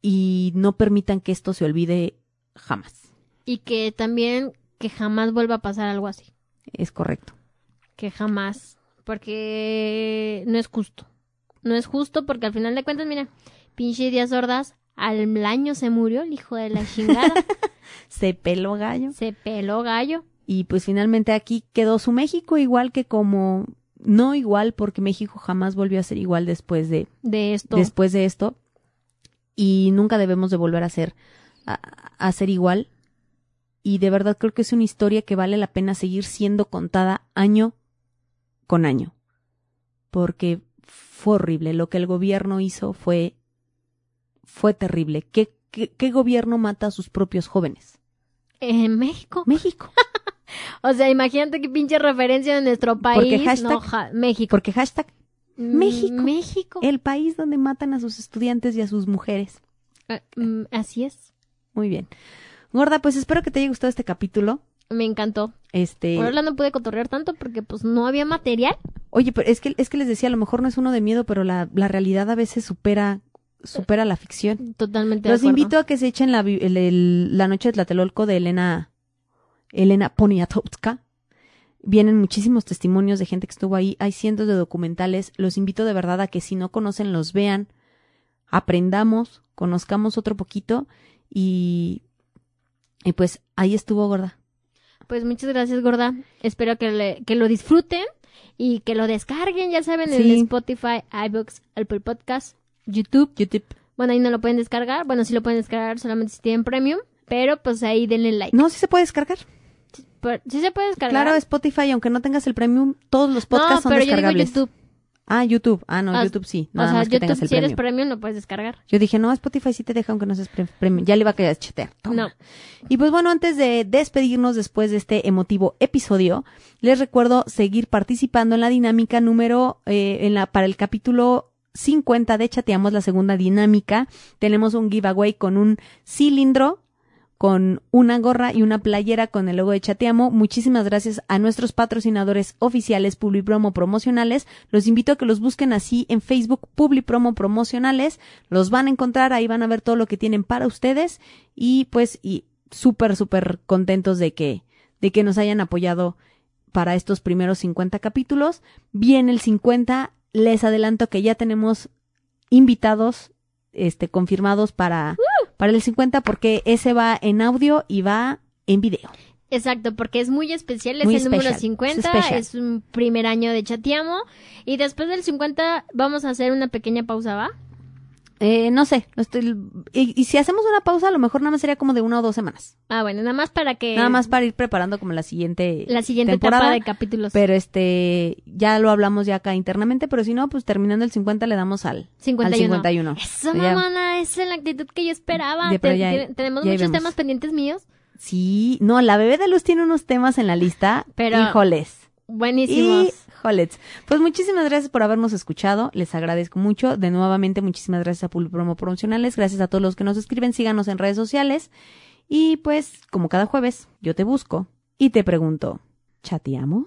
y no permitan que esto se olvide jamás. Y que también que jamás vuelva a pasar algo así. Es correcto. Que jamás. Porque no es justo. No es justo porque al final de cuentas, mira, pinche Díaz Ordaz, al año se murió el hijo de la chingada. Se peló gallo. se peló gallo. Y pues finalmente aquí quedó su México igual que como no igual porque México jamás volvió a ser igual después de de esto. después de esto y nunca debemos de volver a ser a, a ser igual y de verdad creo que es una historia que vale la pena seguir siendo contada año con año porque fue horrible lo que el gobierno hizo fue fue terrible qué qué, qué gobierno mata a sus propios jóvenes En México. México O sea, imagínate qué pinche referencia de nuestro país. Porque hashtag- no, ja- México. porque hashtag Mm, México. México. el país donde matan a sus estudiantes y a sus mujeres Ah, mm, así es. muy bien gorda pues espero que te haya gustado este capítulo Me encantó. este Por ahora no pude cotorrear tanto porque pues no había material. Oye, pero es que, es que les decía, a lo mejor no es uno de miedo, pero la, la realidad a veces supera, supera la ficción. Totalmente Los de invito a que se echen la, vi- el- el- la noche de Tlatelolco de Elena, Elena Poniatowska. Vienen muchísimos testimonios de gente que estuvo ahí. Hay cientos de documentales. Los invito de verdad a que si no conocen, los vean. Aprendamos, conozcamos otro poquito. Y, y pues ahí estuvo, gorda. Pues muchas gracias, gorda. Espero que, le- que lo disfruten y que lo descarguen, ya saben, en. Spotify, iBooks, Apple Podcast, YouTube. YouTube. Bueno, ahí no lo pueden descargar. Bueno, sí lo pueden descargar solamente si tienen premium. Pero pues ahí denle like. No, sí se puede descargar. Pero- sí se puede descargar. Claro, Spotify, aunque no tengas el premium, todos los podcasts no, son pero yo digo descargables. YouTube. Ah, YouTube. Ah, no, Ah, YouTube sí. O Nada sea, más que tengas YouTube, el si eres premium. premium, lo puedes descargar. Yo dije, no, Spotify sí te deja aunque no seas pre- premium. Ya le iba a querer chetear. No. Y pues bueno, antes de despedirnos después de este emotivo episodio, les recuerdo seguir participando en la dinámica número, eh, en la, para el capítulo 50 de Chateamos, la segunda dinámica. Tenemos un giveaway con un cilindro con una gorra y una playera con el logo de Chateamo. Muchísimas gracias a nuestros patrocinadores oficiales Publipromo Promocionales. Los invito a que los busquen así en Facebook Publipromo Promocionales. Los van a encontrar, ahí van a ver todo lo que tienen para ustedes y pues y súper súper contentos de que de que nos hayan apoyado para estos primeros 50 capítulos. Bien el 50, les adelanto que ya tenemos invitados este confirmados para para el 50 porque ese va en audio y va en video. Exacto, porque es muy especial, es Muy el número especial, 50, es es un primer año de Chateamo y después del 50 vamos a hacer una pequeña pausa, ¿va? Eh, no sé, estoy- y, y si hacemos una pausa, a lo mejor nada más sería como de una o dos semanas. Ah, bueno, nada más para que... Nada más para ir preparando como la siguiente La siguiente temporada. etapa de capítulos. Pero este, ya lo hablamos ya acá internamente, pero si no, pues terminando el 50 le damos al, 51. al 51. Eso, Ya- mamona, esa es la actitud que yo esperaba. Ya, pero Te- ya- te- tenemos muchos vemos. temas pendientes míos. Sí, no, la bebé de luz tiene unos temas en la lista. Pero- Híjoles. Buenísimos. Pues muchísimas gracias por habernos escuchado. Les agradezco mucho. De nuevamente, muchísimas gracias a Public Promo Promocionales. Gracias a todos los que nos escriben. Síganos en redes sociales. Y pues, como cada jueves, yo te busco y te pregunto, ¿chateamos?